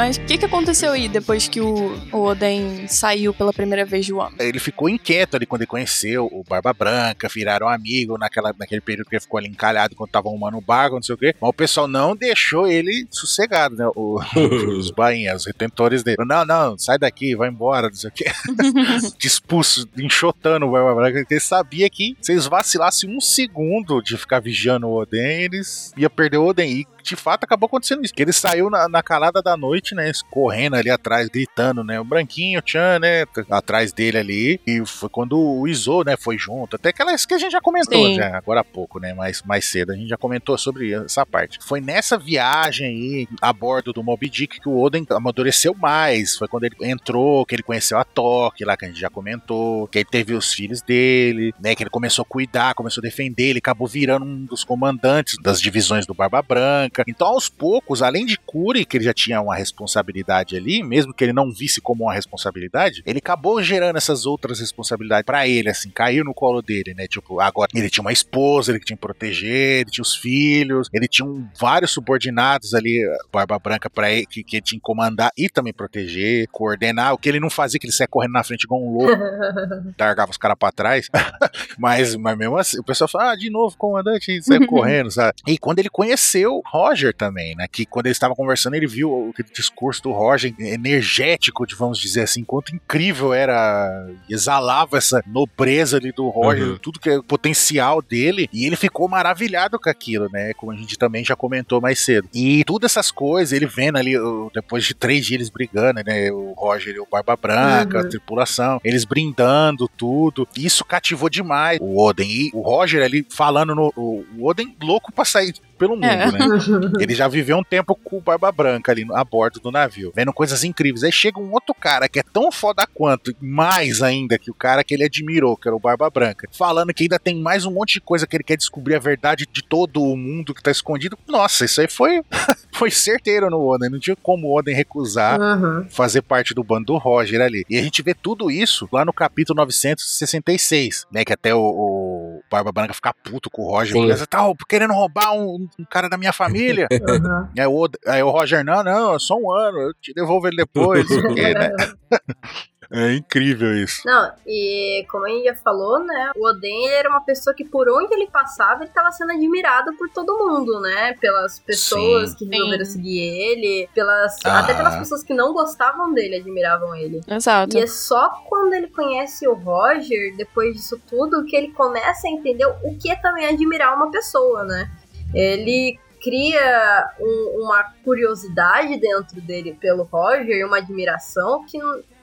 Mas o que, que aconteceu aí depois que o, o Oden saiu pela primeira vez de Wano? Ele ficou inquieto ali quando ele conheceu o Barba Branca, viraram amigo naquela, naquele período que ele ficou ali encalhado quando tava arrumando o barco, não sei o quê. Mas o pessoal não deixou ele sossegado, né? O, os bainhas, os retentores dele. Não, não, sai daqui, vai embora, não sei o quê. Expulso, enxotando o Barba Branca, porque ele sabia que se eles vacilassem um segundo de ficar vigiando o Oden, eles ia perder o Oden. E de fato acabou acontecendo isso. Que ele saiu na, na calada da noite, né? Correndo ali atrás, gritando, né? O branquinho, o Chan, né? Atrás dele ali. E foi quando o Izo, né? Foi junto. Até aquelas que a gente já comentou, já, agora há pouco, né? Mais, mais cedo. A gente já comentou sobre essa parte. Foi nessa viagem aí, a bordo do Moby Dick, que o Oden amadureceu mais. Foi quando ele entrou, que ele conheceu a Toque, lá que a gente já comentou. Que ele teve os filhos dele, né? Que ele começou a cuidar, começou a defender. Ele acabou virando um dos comandantes das divisões do Barba Branca. Então, aos poucos, além de Curi, que ele já tinha uma responsabilidade ali, mesmo que ele não visse como uma responsabilidade, ele acabou gerando essas outras responsabilidades para ele, assim, caiu no colo dele, né? Tipo, agora ele tinha uma esposa, ele tinha que proteger, ele tinha os filhos, ele tinha um, vários subordinados ali, Barba Branca, para ele, que, que ele tinha que comandar e também proteger, coordenar, o que ele não fazia, que ele saia correndo na frente igual um louco, largava os caras pra trás. mas, mas mesmo assim, o pessoal fala, ah, de novo, comandante, saiu correndo, sabe? E quando ele conheceu Roger também, né? Que quando ele estava conversando, ele viu aquele discurso do Roger energético, de, vamos dizer assim, quanto incrível era, exalava essa nobreza ali do Roger, uhum. tudo que é o potencial dele, e ele ficou maravilhado com aquilo, né? Como a gente também já comentou mais cedo. E todas essas coisas, ele vendo ali, depois de três dias eles brigando, né? O Roger e o Barba Branca, uhum. a tripulação, eles brindando tudo. Isso cativou demais o Oden. E o Roger ali falando no. O Oden louco pra sair pelo mundo, é. né? Ele já viveu um tempo com o Barba Branca ali a bordo do navio, vendo coisas incríveis. Aí chega um outro cara que é tão foda quanto, mais ainda que o cara que ele admirou, que era o Barba Branca, falando que ainda tem mais um monte de coisa que ele quer descobrir a verdade de todo o mundo que tá escondido. Nossa, isso aí foi, foi certeiro no Oden. Não tinha como o Oden recusar uhum. fazer parte do bando do Roger ali. E a gente vê tudo isso lá no capítulo 966, né? Que até o, o Barba Branca fica puto com o Roger, porque tá querendo roubar um, um cara da minha família. Uhum. Aí, o, aí o Roger, não, não, é só um ano, eu te devolvo ele depois. porque, né? É incrível isso. Não, e como a gente já falou, né? O Oden era uma pessoa que por onde ele passava, ele estava sendo admirado por todo mundo, né? Pelas pessoas Sim. que resolveram Sim. seguir ele, pelas ah. até pelas pessoas que não gostavam dele, admiravam ele. Exato. E é só quando ele conhece o Roger, depois disso tudo, que ele começa a entender o que é também admirar uma pessoa, né? Ele cria um, uma curiosidade dentro dele pelo Roger e uma admiração que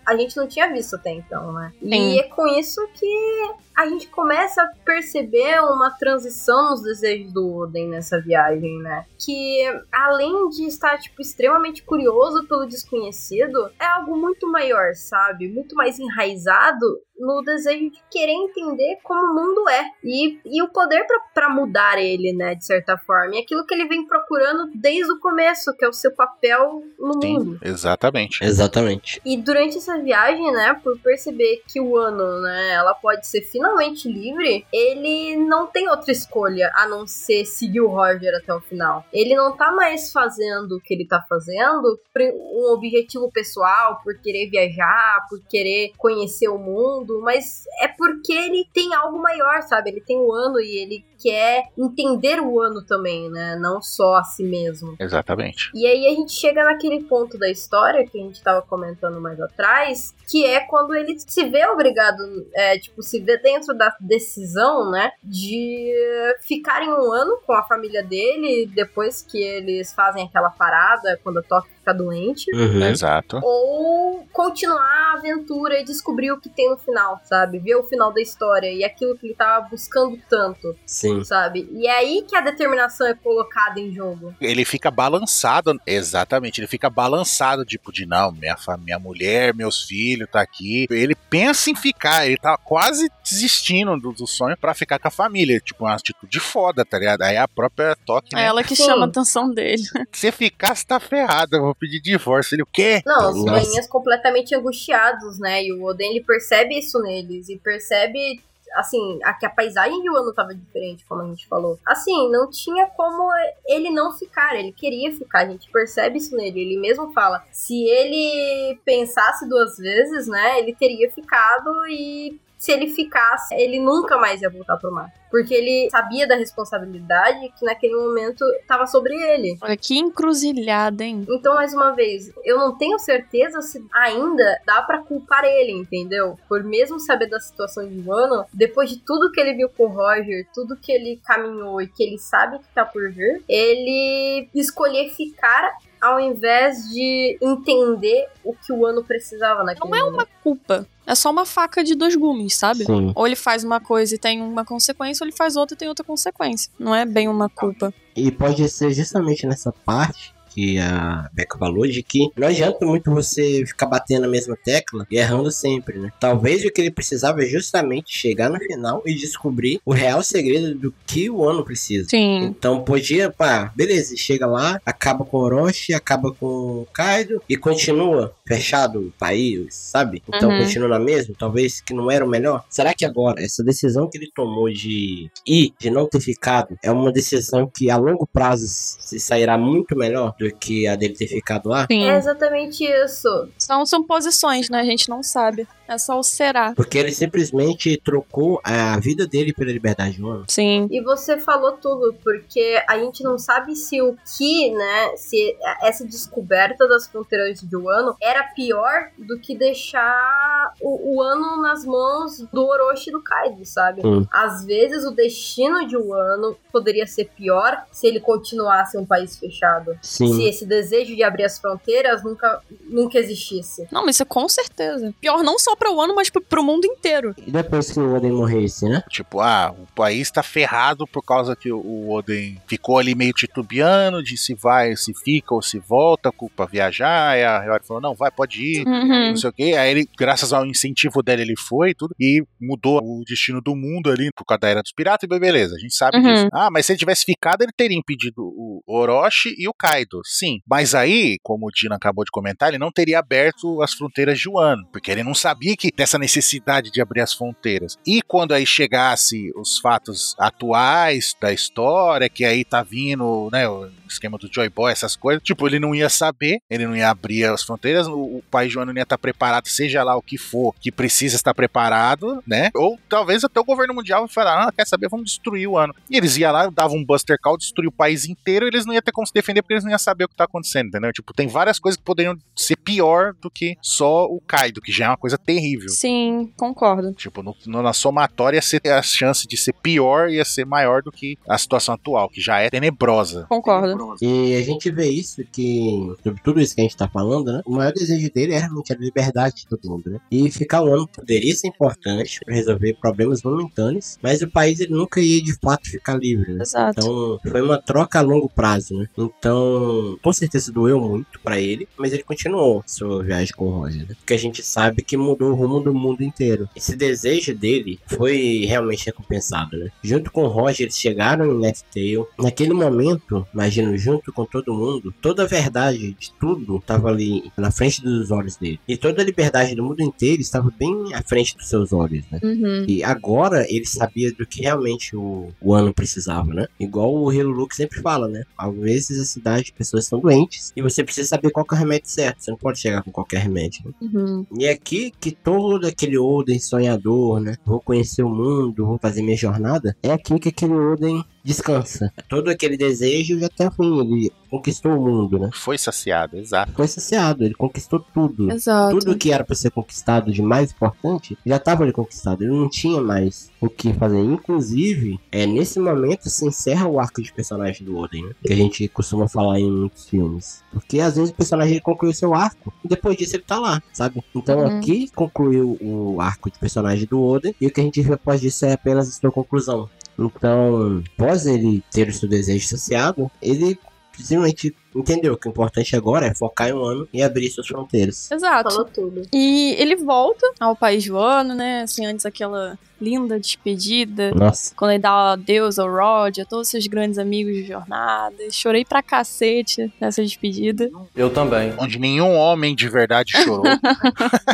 a gente não tinha visto até então, né? Sim. E é com isso que a gente começa a perceber uma transição nos desejos do Oden nessa viagem, né? Que além de estar, tipo, extremamente curioso pelo desconhecido, é algo muito maior, sabe? Muito mais enraizado no desejo de querer entender como o mundo é e, e o poder para mudar ele, né, de certa forma. E aquilo que ele vem procurando desde o começo, que é o seu papel no Sim, mundo. Exatamente. Exatamente. E durante essa viagem, né, por perceber que o ano, né, ela pode ser finalmente livre, ele não tem outra escolha a não ser seguir o Roger até o final. Ele não tá mais fazendo o que ele tá fazendo por um objetivo pessoal, por querer viajar, por querer conhecer o mundo, mas é porque ele tem algo maior, sabe? Ele tem o ano e ele quer entender o ano também, né? Não só a si mesmo. Exatamente. E aí a gente chega naquele ponto da história que a gente tava comentando mais atrás, que é quando ele se vê obrigado, é, tipo, se vê dentro da decisão, né, de ficarem um ano com a família dele depois que eles fazem aquela parada quando a Toque fica doente. Uhum. Exato. Ou continuar a aventura e descobrir o que tem no final, sabe? Ver o final da história e aquilo que ele tava buscando tanto. Sim. Sabe? E é aí que a determinação é colocada em jogo. Ele fica balançado, exatamente, ele fica balançado, tipo, de não, minha, minha mulher, meus filhos, tá aqui. Ele pensa em ficar, ele tá quase desistindo do, do sonho para ficar com a família. Tipo, uma atitude foda, tá ligado? Aí a própria Toque. É né? ela que Sim. chama a atenção dele. Se ficar, você tá ferrado, eu vou pedir divórcio. Ele, o quê? Não, os manhãs completamente angustiados, né? E o Oden, ele percebe isso neles. E percebe assim, a, que a paisagem de Wano tava diferente, como a gente falou. Assim, não tinha como ele não ficar, ele queria ficar, a gente percebe isso nele. Ele mesmo fala, se ele pensasse duas vezes, né, ele teria ficado e se ele ficasse, ele nunca mais ia voltar pro mar. Porque ele sabia da responsabilidade que naquele momento estava sobre ele. Olha que encruzilhada, hein? Então, mais uma vez, eu não tenho certeza se ainda dá para culpar ele, entendeu? Por mesmo saber da situação de Wano, depois de tudo que ele viu com o Roger, tudo que ele caminhou e que ele sabe que tá por vir, ele escolher ficar ao invés de entender o que o ano precisava naquele Não é uma culpa. É só uma faca de dois gumes, sabe? Sim. Ou ele faz uma coisa e tem uma consequência, ou ele faz outra e tem outra consequência. Não é bem uma culpa. E pode ser justamente nessa parte que a Becca falou de que não adianta muito você ficar batendo na mesma tecla e errando sempre, né? Talvez o que ele precisava é justamente chegar no final e descobrir o real segredo do que o ano precisa. Sim. Então podia, pá, beleza, chega lá, acaba com o Orochi, acaba com o Kaido e continua fechado o país, sabe? Então Uhum. continua na mesma, talvez que não era o melhor. Será que agora, essa decisão que ele tomou de ir, de não ter ficado, é uma decisão que a longo prazo se sairá muito melhor do que a dele ter ficado lá? Sim. É exatamente isso. São, são posições, né? A gente não sabe. É só o será. Porque ele simplesmente trocou a vida dele pela liberdade humana. Sim. E você falou tudo, porque a gente não sabe se o que, né, se essa descoberta das fronteiras de Wano era pior do que deixar o, o ano nas mãos do Orochi e do Kaido, sabe? Hum. Às vezes o destino de Wano poderia ser pior se ele continuasse um país fechado. Sim. Se esse desejo de abrir as fronteiras nunca, nunca existisse. Não, mas isso é com certeza. Pior não só para o ano, mas pro, pro mundo inteiro. E depois que o Oden morresse, né? Tipo, ah, o país tá ferrado por causa que o- o Oden ficou ali meio titubeando de se vai, se fica ou se volta cu- pra viajar. Aí a Hiyori falou, não, vai, pode ir. Uhum. Não sei o que. Aí ele, graças ao incentivo dele, ele foi e tudo. E mudou o destino do mundo ali por causa da era dos piratas. E beleza, a gente sabe Uhum. disso. Ah, mas se ele tivesse ficado, ele teria impedido o Orochi e o Kaido. Sim. Mas aí, como o Dina acabou de comentar, ele não teria aberto as fronteiras de Wano. Porque ele não sabia que dessa necessidade de abrir as fronteiras. E quando aí chegasse os fatos atuais da história, que aí tá vindo, né, o esquema do Joy Boy, essas coisas, tipo, ele não ia saber, ele não ia abrir as fronteiras, o, o país de Wano não ia estar preparado, seja lá o que for, que precisa estar preparado, né? Ou talvez até o governo mundial vai falar, ah, quer saber, vamos destruir o ano. E eles iam lá, davam um Buster Call, destruir o país inteiro, e eles não iam ter como se defender, porque eles não iam saber o que tá acontecendo, entendeu? Tipo, tem várias coisas que poderiam ser pior do que só o Kaido, que já é uma coisa terrível. Sim, concordo. Tipo, no, no- na somatória, ser, a chance de ser pior ia ser maior do que a situação atual, que já é tenebrosa. Concordo. E a gente vê isso que, sobre tudo isso que a gente tá falando, né? O maior desejo dele é realmente a liberdade de todo mundo, né? E ficar um ano poderia ser importante para resolver problemas momentâneos, mas o país ele nunca ia de fato ficar livre, né? Exato. Então, foi uma troca a longo prazo, né? Então, com certeza doeu muito pra ele, mas ele continuou sua viagem com o Roger, né? Porque a gente sabe que mudou o rumo do mundo inteiro. Esse desejo dele foi realmente recompensado, né? Junto com o Roger, eles chegaram em Left Tail. Naquele momento, imagino, junto com todo mundo, toda a verdade de tudo estava ali na frente dos olhos dele. E toda a liberdade do mundo inteiro estava bem à frente dos seus olhos, né? Uhum. E agora ele sabia do que realmente o, o ano precisava, né? Igual o Hero Luke sempre fala, né? Às vezes a cidade de pessoas estão doentes e você precisa saber qual é o remédio certo. Você não pode chegar com qualquer remédio. né? Uhum. E é aqui que todo aquele Oden sonhador, né? Vou conhecer o mundo, vou fazer minha jornada. É aqui que aquele Oden descansa. Todo aquele desejo já até fim. Ele conquistou o mundo, né? Foi saciado, exato. Foi saciado, ele conquistou tudo. Exato. Tudo que era pra ser conquistado de mais importante já estava ali conquistado. Ele não tinha mais o que fazer. Inclusive, é nesse momento se encerra o arco de personagem do Oden, né? Que a gente costuma falar em muitos filmes. Porque às vezes o personagem concluiu seu arco e depois disso ele tá lá, sabe? Então Uhum. aqui concluiu o arco de personagem do Oden e o que a gente vê após disso é apenas a sua conclusão. Então, após ele ter o seu desejo saciado, ele simplesmente entendeu que o importante agora é focar em um ano e abrir suas fronteiras. Exato. Falou tudo. E ele volta ao país do ano, né? Assim, antes aquela linda despedida. Nossa. Quando ele dá adeus ao Rod, a todos seus grandes amigos de jornada. Chorei pra cacete nessa despedida. Eu também. Onde nenhum homem de verdade chorou.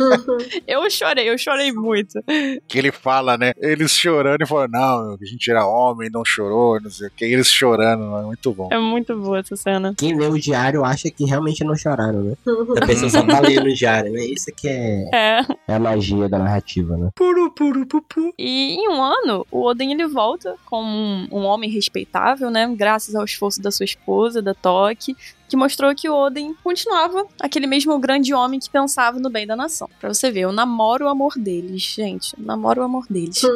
Eu chorei, eu chorei muito. que ele fala, né? Eles chorando e falando, não, a gente era homem, não chorou, não sei o que. Eles chorando, é muito bom. É muito boa essa cena. Quem lê o diário acha que realmente não choraram, né? A pessoa só tá lendo o diário, né? Isso que é, É. é a magia da narrativa, né? Puru, puru, pupu. E em um ano, o Oden ele volta como um, um homem respeitável, né? Graças ao esforço da sua esposa, da Toki, que mostrou que o Oden continuava aquele mesmo grande homem que pensava no bem da nação. Pra você ver, eu namoro o amor deles, gente. Eu namoro o amor deles.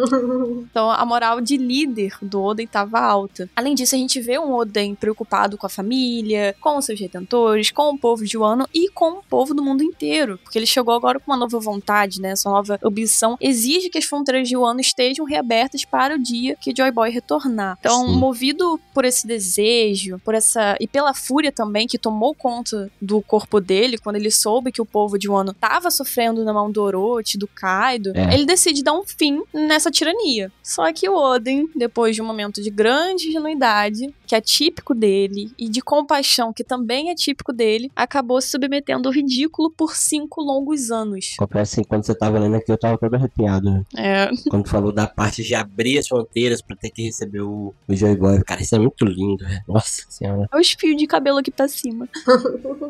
Então a moral de líder do Oden estava alta. Além disso, a gente vê um Oden preocupado com a família, com os seus retentores, com o povo de Wano e com o povo do mundo inteiro. Porque ele chegou agora com uma nova vontade, né? Essa nova ambição exige que as fronteiras de Wano estejam reabertas para o dia que Joy Boy retornar. Então, Sim. movido por esse desejo, por essa e pela fúria também que tomou conta do corpo dele quando ele soube que o povo de Wano estava sofrendo na mão do Orochi, do Kaido, É. ele decide dar um fim nessa tirania. Só que o Oden, depois de um momento de grande ingenuidade, que é típico dele, e de compaixão, que também é típico dele, acabou se submetendo ao ridículo por cinco longos anos. Confesso que quando você tava lendo aqui, eu tava todo arrepiado. né? É, Quando falou da parte de abrir as fronteiras pra ter que receber o, o Joy Boy. Cara, isso é muito lindo, velho. Nossa senhora. os fios de cabelo aqui pra cima.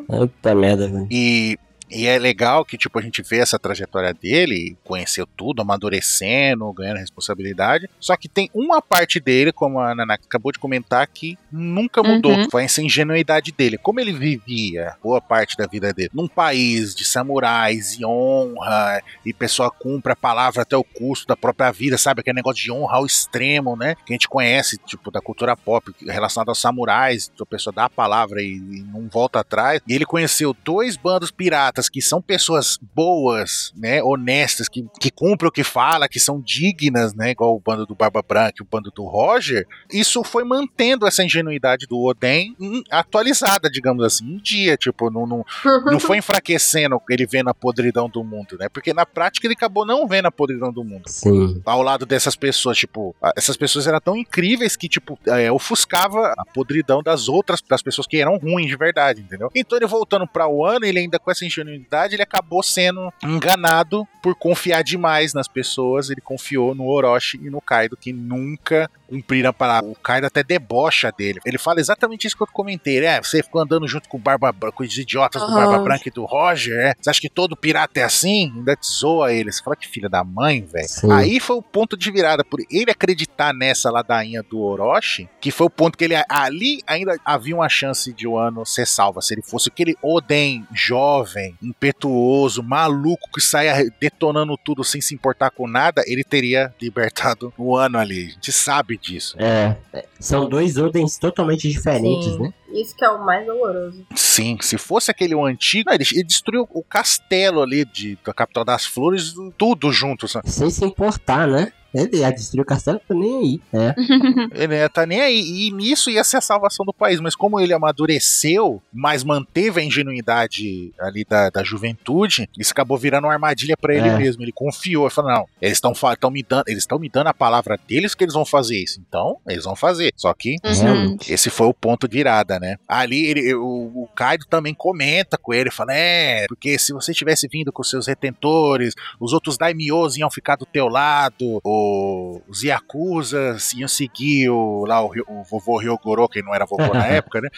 Puta merda, velho. E, e é legal que, tipo, a gente vê essa trajetória dele, conheceu tudo, amadurecendo, ganhando responsabilidade. Só que tem uma parte dele, como a Nanaka acabou de comentar, que nunca mudou. Uhum. Foi essa ingenuidade dele. Como ele vivia boa parte da vida dele num país de samurais e honra, e pessoa cumpre a palavra até o custo da própria vida, sabe? Aquele negócio de honra ao extremo, né? Que a gente conhece, tipo, da cultura pop relacionado aos samurais. A pessoa dá a palavra e, e não volta atrás. E ele conheceu dois bandos piratas que são pessoas boas, né? Honestas, que, que cumprem o que fala, que são dignas, né? Igual o bando do Barba Branca e o bando do Roger. Isso foi mantendo essa ingenuidade do Oden atualizada, digamos assim, em dia. Tipo, não, não, não foi enfraquecendo ele vendo a podridão do mundo, né? Porque na prática ele acabou não vendo a podridão do mundo. Sim. Ao lado dessas pessoas, tipo, essas pessoas eram tão incríveis que, tipo, é, ofuscava a podridão das outras, das pessoas que eram ruins de verdade, entendeu? Então ele voltando pra Wano, ele ainda com essa ingenuidade, ele acabou sendo enganado por confiar demais nas pessoas. Ele confiou no Orochi e no Kaido, que nunca cumpriram a palavra. O Kaido até debocha dele. Ele fala exatamente isso que eu comentei. É, você ficou andando junto com o Barba Branca, com os idiotas do Aham. Barba Branca e do Roger, é? Você acha que todo pirata é assim? Ainda te zoa ele. Você fala que filha da mãe, velho. Aí foi o ponto de virada. Por ele acreditar nessa ladainha do Orochi, que foi o ponto que ele. Ali ainda havia uma chance de o ano ser salva. Se ele fosse aquele Oden jovem, impetuoso, maluco, que saia detonando tudo sem se importar com nada, ele teria libertado o ano ali. A gente sabe disso. É, é, são dois Odens totalmente diferentes, Sim. né? Isso que é o mais doloroso. Sim, se fosse aquele o antigo, ele, ele destruiu o castelo ali de, da capital das flores, tudo junto. sabe? Sem se importar, né? Ele ia destruir o castelo, tô nem aí. É. Ele ia tá nem aí. E nisso ia ser a salvação do país. Mas como ele amadureceu, mas manteve a ingenuidade ali da, da juventude, isso acabou virando uma armadilha pra ele É. mesmo. Ele confiou. Ele falou: não, eles estão me dando. Eles estão me dando a palavra deles que eles vão fazer isso. Então, eles vão fazer. Só que Uhum. Esse foi o ponto de virada, né? Ali ele, o, o Kaido também comenta com ele, fala: É, porque se você tivesse vindo com seus retentores, os outros daimyos iam ficar do teu lado, o- os Yakuzas iam seguir o, lá o, o vovô Ryogoro, que não era vovô na época, né?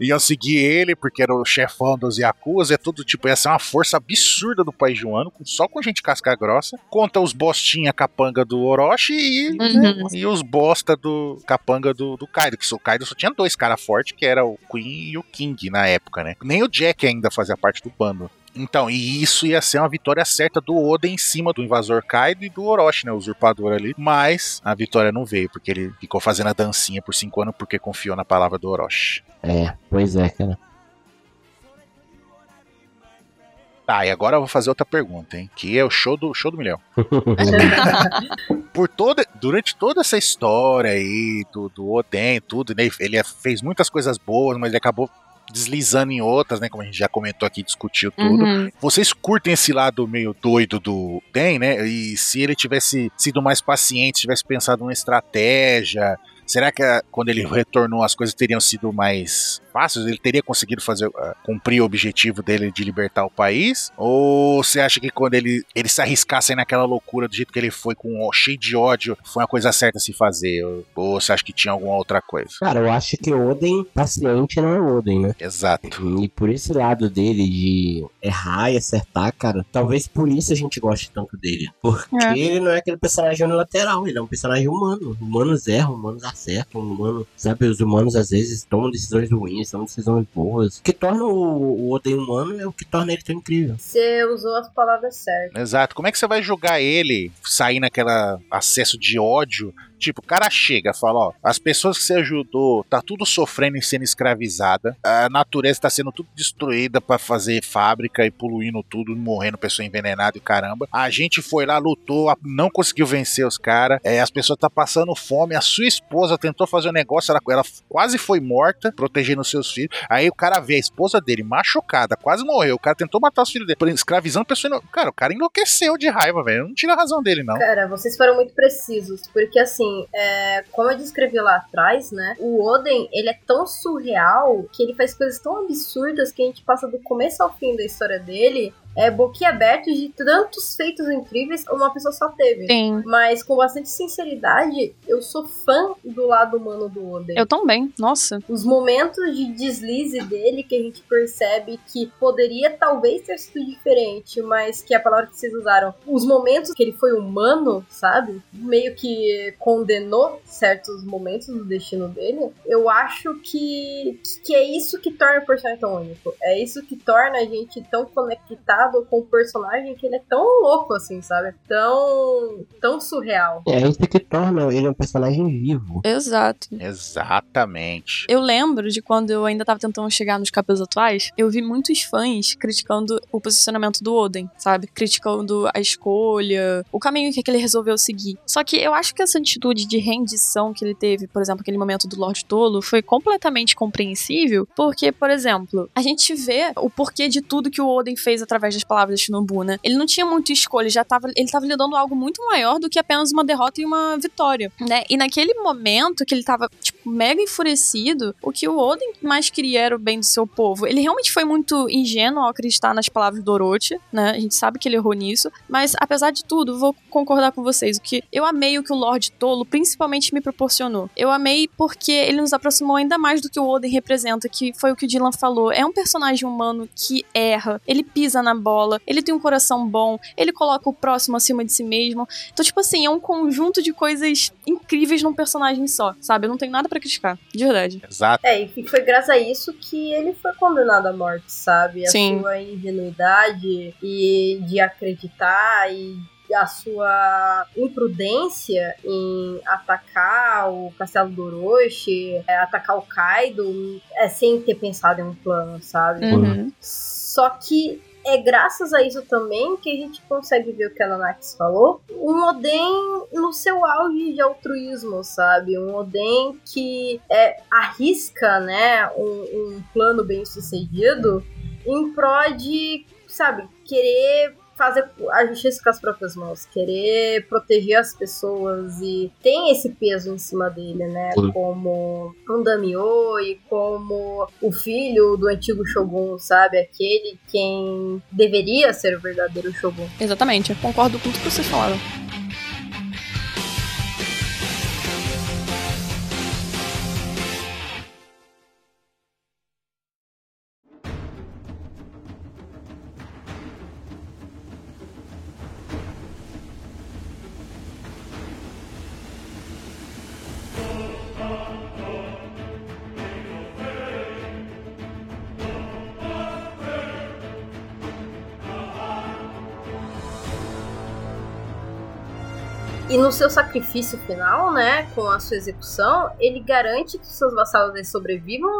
Iam seguir ele, porque era o chefão dos Yakuza, é tudo tipo, ia ser uma força absurda do país Joano, só com gente casca grossa, contra os bostinha capanga do Orochi e, Uhum. e os bosta do capanga do, do Kaido, que o Kaido só tinha dois caras fortes, que era o Queen e o King na época, né? Nem o Jack ainda fazia parte do bando. Então, e isso ia ser uma vitória certa do Oda em cima do invasor Kaido e do Orochi, né? O usurpador ali. Mas a vitória não veio, porque ele ficou fazendo a dancinha por cinco anos porque confiou na palavra do Orochi. É, pois é, cara. Tá, e agora eu vou fazer outra pergunta, hein? Que é o show do, show do milhão. por toda, durante toda essa história aí do, do Oden, tudo, né? Ele fez muitas coisas boas, mas ele acabou deslizando em outras, né? Como a gente já comentou aqui, discutiu tudo. Uhum. Vocês curtem esse lado meio doido do Den, né? E se ele tivesse sido mais paciente, tivesse pensado numa estratégia, será que ah, quando ele retornou as coisas teriam sido mais fáceis? Ele teria conseguido fazer uh, cumprir o objetivo dele de libertar o país? Ou você acha que quando ele, ele se arriscasse naquela loucura do jeito que ele foi, com ó, cheio de ódio, foi uma coisa certa a se fazer? Ou, você acha que tinha alguma outra coisa? Cara, eu acho que o Oden, paciente não é o Oden, né? Exato. E por esse lado dele de errar e acertar, cara, talvez por isso a gente goste tanto dele. Porque É. ele não é aquele personagem unilateral, ele é um personagem humano. Humanos erram, humanos acertam, humano, sabe? Os humanos às vezes tomam decisões ruins, tomam decisões boas. O que torna o, o Oden humano é o que torna ele tão incrível. Você usou as palavras certas. Exato. Como é que você vai julgar ele sair naquela acesso de ódio? Tipo, o cara chega fala, ó, as pessoas que você ajudou, tá tudo sofrendo e sendo escravizada, a natureza tá sendo tudo destruída pra fazer fábrica e poluindo tudo, morrendo pessoa envenenada e caramba. A gente foi lá, lutou, não conseguiu vencer os caras, é, as pessoas tá passando fome, a sua esposa tentou fazer um negócio, ela, ela quase foi morta, protegendo seus filhos. Aí o cara vê a esposa dele machucada, quase morreu, o cara tentou matar os filhos dele, escravizando a pessoa. Cara, o cara enlouqueceu de raiva, velho. Não tira a razão dele, não. Cara, vocês foram muito precisos, porque assim, é, como eu descrevi lá atrás, né, o Oden, ele é tão surreal que ele faz coisas tão absurdas que a gente passa do começo ao fim da história dele é boquiaberto de tantos feitos incríveis uma pessoa só teve. Sim. Mas com bastante sinceridade, eu sou fã do lado humano do Oden. Eu também. Nossa. Os momentos de deslize dele que a gente percebe que poderia talvez ter sido diferente, mas que é a palavra que vocês usaram, os momentos que ele foi humano, sabe? Meio que condenou certos momentos do destino dele. Eu acho que, que é isso que torna o personagem tão único. É isso que torna a gente tão conectado com o personagem que ele é tão louco assim, sabe? Tão, tão surreal. É isso que torna ele um personagem vivo. Exato. Exatamente. Eu lembro de quando eu ainda tava tentando chegar nos capítulos atuais, eu vi muitos fãs criticando o posicionamento do Oden, sabe? Criticando a escolha, o caminho que, que ele resolveu seguir. Só que eu acho que essa atitude de rendição que ele teve, por exemplo, aquele momento do Lorde Tolo, foi completamente compreensível, porque, por exemplo, a gente vê o porquê de tudo que o Oden fez através das palavras de Shinobu, né? Ele não tinha muita escolha, já tava, ele tava lidando algo muito maior do que apenas uma derrota e uma vitória, né? E naquele momento que ele tava, tipo, mega enfurecido, o que o Oden mais queria era o bem do seu povo. Ele realmente foi muito ingênuo ao acreditar nas palavras do Orochi, né? A gente sabe que ele errou nisso, mas apesar de tudo, vou concordar com vocês, o que eu amei o que o Lorde Tolo principalmente me proporcionou. Eu amei porque ele nos aproximou ainda mais do que o Oden representa, que foi o que o Dylan falou. É um personagem humano que erra, ele pisa na bola, ele tem um coração bom, ele coloca o próximo acima de si mesmo. Então, tipo assim, é um conjunto de coisas incríveis num personagem só, sabe? Eu não tenho nada pra criticar, de verdade. Exato. É, e foi graças a isso que ele foi condenado à morte, sabe? A Sim. sua ingenuidade e de acreditar e a sua imprudência em atacar o castelo do Orochi, é, atacar o Kaido, é, sem ter pensado em um plano, sabe? Uhum. Só que é graças a isso também que a gente consegue ver o que a Nanax falou. Um Oden no seu auge de altruísmo, sabe? Um Oden que é, arrisca, né, um, um plano bem sucedido em prol de, sabe, querer fazer a justiça com as próprias mãos, querer proteger as pessoas e tem esse peso em cima dele, né? Sim. Como um Daimyo e como o filho do antigo Shogun, sabe? Aquele quem deveria ser o verdadeiro Shogun. Exatamente, eu concordo com tudo que vocês falaram. Seu sacrifício final, né, com a sua execução, ele garante que seus vassalos sobrevivam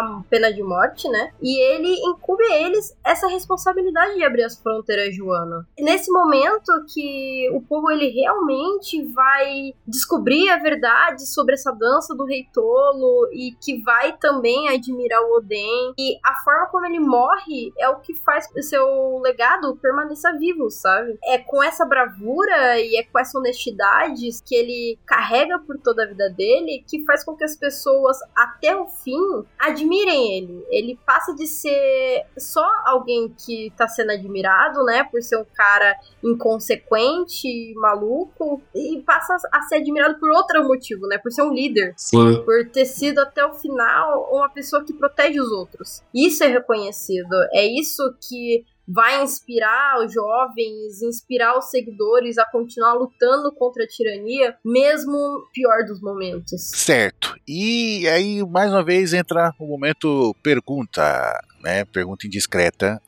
a pena de morte, né? E ele incube a eles essa responsabilidade de abrir as fronteiras Wano. Nesse momento que o povo ele realmente vai descobrir a verdade sobre essa dança do rei tolo e que vai também admirar o Oden e a forma como ele morre é o que faz o seu legado permaneça vivo, sabe? É com essa bravura e é com essa honestidade que ele carrega por toda a vida dele que faz com que as pessoas até o fim admirem ele. Ele passa de ser só alguém que tá sendo admirado, né, por ser um cara inconsequente, maluco, e passa a ser admirado por outro motivo, né, por ser um líder. Sim. Por ter sido até o final uma pessoa que protege os outros. Isso é reconhecido. É isso que vai inspirar os jovens, inspirar os seguidores a continuar lutando contra a tirania, mesmo pior dos momentos. Certo. E aí, mais uma vez, entra o momento pergunta. Né, pergunta indiscreta.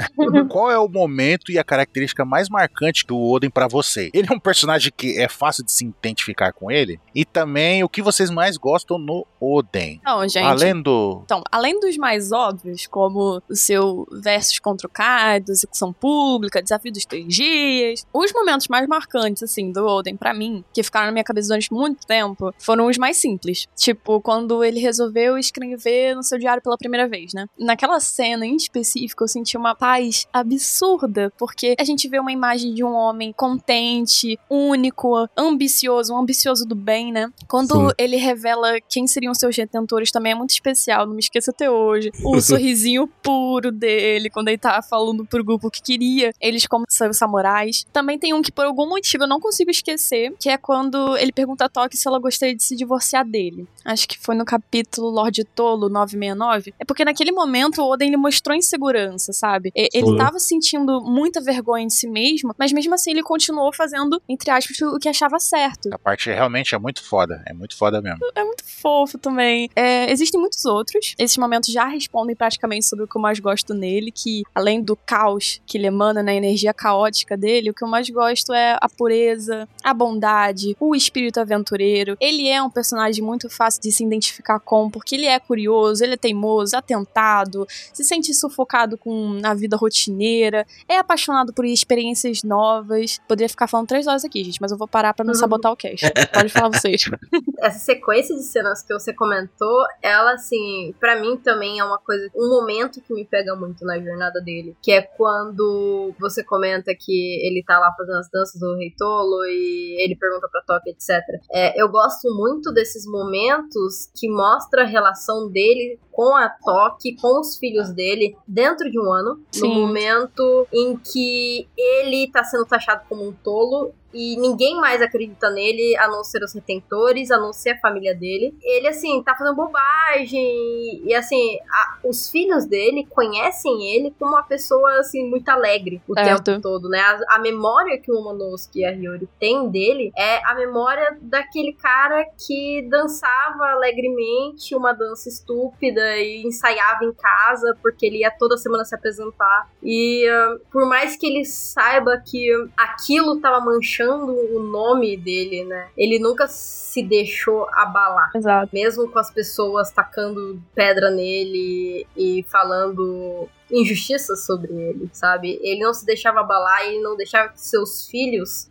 Qual é o momento e a característica mais marcante do Oden pra você? Ele é um personagem que é fácil de se identificar com ele? E também o que vocês mais gostam no Oden? Não, gente. Além do. Então, além dos mais óbvios, como o seu versus contra o Kaido, execução pública, desafio dos três dias, os momentos mais marcantes, assim, do Oden pra mim, que ficaram na minha cabeça durante muito tempo, foram os mais simples. Tipo, quando ele resolveu escrever no seu diário pela primeira vez, né? Naquela cena em específico, eu senti uma paz absurda, porque a gente vê uma imagem de um homem contente, único, ambicioso, um ambicioso do bem, né? Quando Sim. ele revela quem seriam seus retentores também é muito especial, não me esqueça até hoje. O sorrisinho puro dele, quando ele tá falando pro grupo que queria eles como samurais. Também tem um que por algum motivo eu não consigo esquecer, que é quando ele pergunta a Toque se ela gostaria de se divorciar dele. Acho que foi no capítulo Lorde Tolo 969. É porque naquele momento o Oden ele mostrou insegurança, sabe? Ele Sim. tava sentindo muita vergonha de si mesmo, mas mesmo assim ele continuou fazendo, entre aspas, o que achava certo. A parte realmente é muito foda. É muito foda mesmo. É muito fofo também. É, existem muitos outros. Esses momentos já respondem praticamente sobre o que eu mais gosto nele, que além do caos que ele emana na energia caótica dele, o que eu mais gosto é a pureza, a bondade, o espírito aventureiro. Ele é um personagem muito fácil de se identificar com, porque ele é curioso, ele é teimoso, atentado, se sente sufocado com a vida rotineira, é apaixonado por experiências novas. Poderia ficar falando três horas aqui, gente, mas eu vou parar pra não Uhum. sabotar o cast. Pode falar vocês. essa sequência de cenas que você comentou, ela, assim, pra mim também é uma coisa, um momento que me pega muito na jornada dele, que é quando você comenta que ele tá lá fazendo as danças do Rei Tolo e ele pergunta pra Toque, etc. É, eu gosto muito desses momentos que mostra a relação dele com a Toque, com os filhos dele, dentro de um ano, no Sim. momento em que ele tá sendo taxado como um tolo e ninguém mais acredita nele, a não ser os retentores, a não ser a família dele. Ele, assim, tá fazendo bobagem. E, assim, a- os filhos dele conhecem ele como uma pessoa, assim, muito alegre o Certo. tempo todo, né? A, a memória que o Momonosuke e a Hiyori têm dele é a memória daquele cara que dançava alegremente uma dança estúpida e ensaiava em casa porque ele ia toda semana se apresentar. E ah, por mais que ele saiba que aquilo tava manchando o nome dele, né? Ele nunca se deixou abalar. Exato. Mesmo com as pessoas tacando pedra nele e falando injustiças sobre ele, sabe? Ele não se deixava abalar e ele não deixava que seus filhos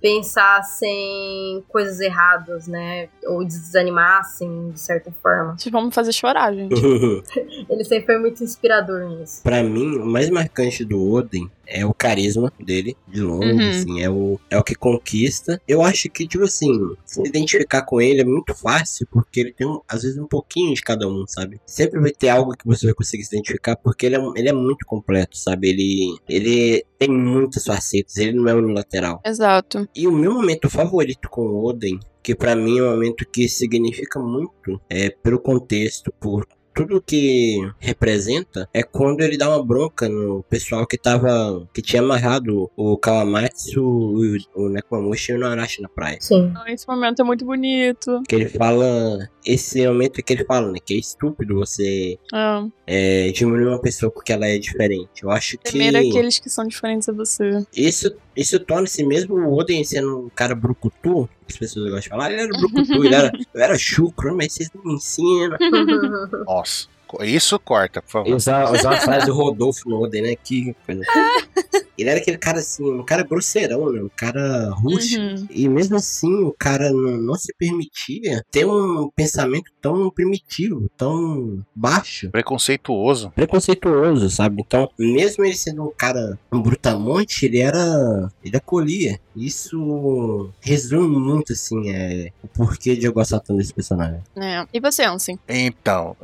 pensassem coisas erradas, né? Ou desanimassem, de certa forma. Vocês vão me fazer chorar, gente. Ele sempre foi muito inspirador nisso. Pra mim, o mais marcante do Oden é o carisma dele, de longe, Uhum. assim, é o, é o que conquista. Eu acho que, tipo assim, se identificar com ele é muito fácil, porque ele tem, um- às vezes, um pouquinho de cada um, sabe? Sempre vai ter algo que você vai conseguir se identificar, porque ele é, ele é muito completo, sabe? Ele, ele tem muitas facetas, ele não é unilateral. Exato. E o meu momento favorito com o Oden, que pra mim é um momento que significa muito, é pelo contexto, por tudo que representa, é quando ele dá uma bronca no pessoal que tava. que tinha amarrado o Kawamatsu, o, o Nekomamushi e o Narashi na praia. Sim. Esse momento é muito bonito. Que ele fala. Esse momento que ele fala, né? Que é estúpido você Ah, é, diminuir uma pessoa porque ela é diferente. Eu acho que. temer aqueles que são diferentes a você. Isso, isso torna-se mesmo o Oden sendo um cara brucutu, que as pessoas gostam de falar, ele era brucutu, ele era, eu era chucro, mas vocês não me ensinam. Nossa. Isso corta, por favor. Usar, usar a frase do Rodolfo no Oden, né? Que coisa. Ele era aquele cara assim, um cara grosseirão, né? Um cara rústico. Uhum. E mesmo assim, o cara não, não se permitia ter um pensamento tão primitivo, tão baixo, Preconceituoso. preconceituoso, sabe? Então, mesmo ele sendo um cara um brutamonte, ele era. ele acolhia. Isso resume muito, assim, é, o porquê de eu gostar tanto desse personagem. É. E você, Ansem? Então,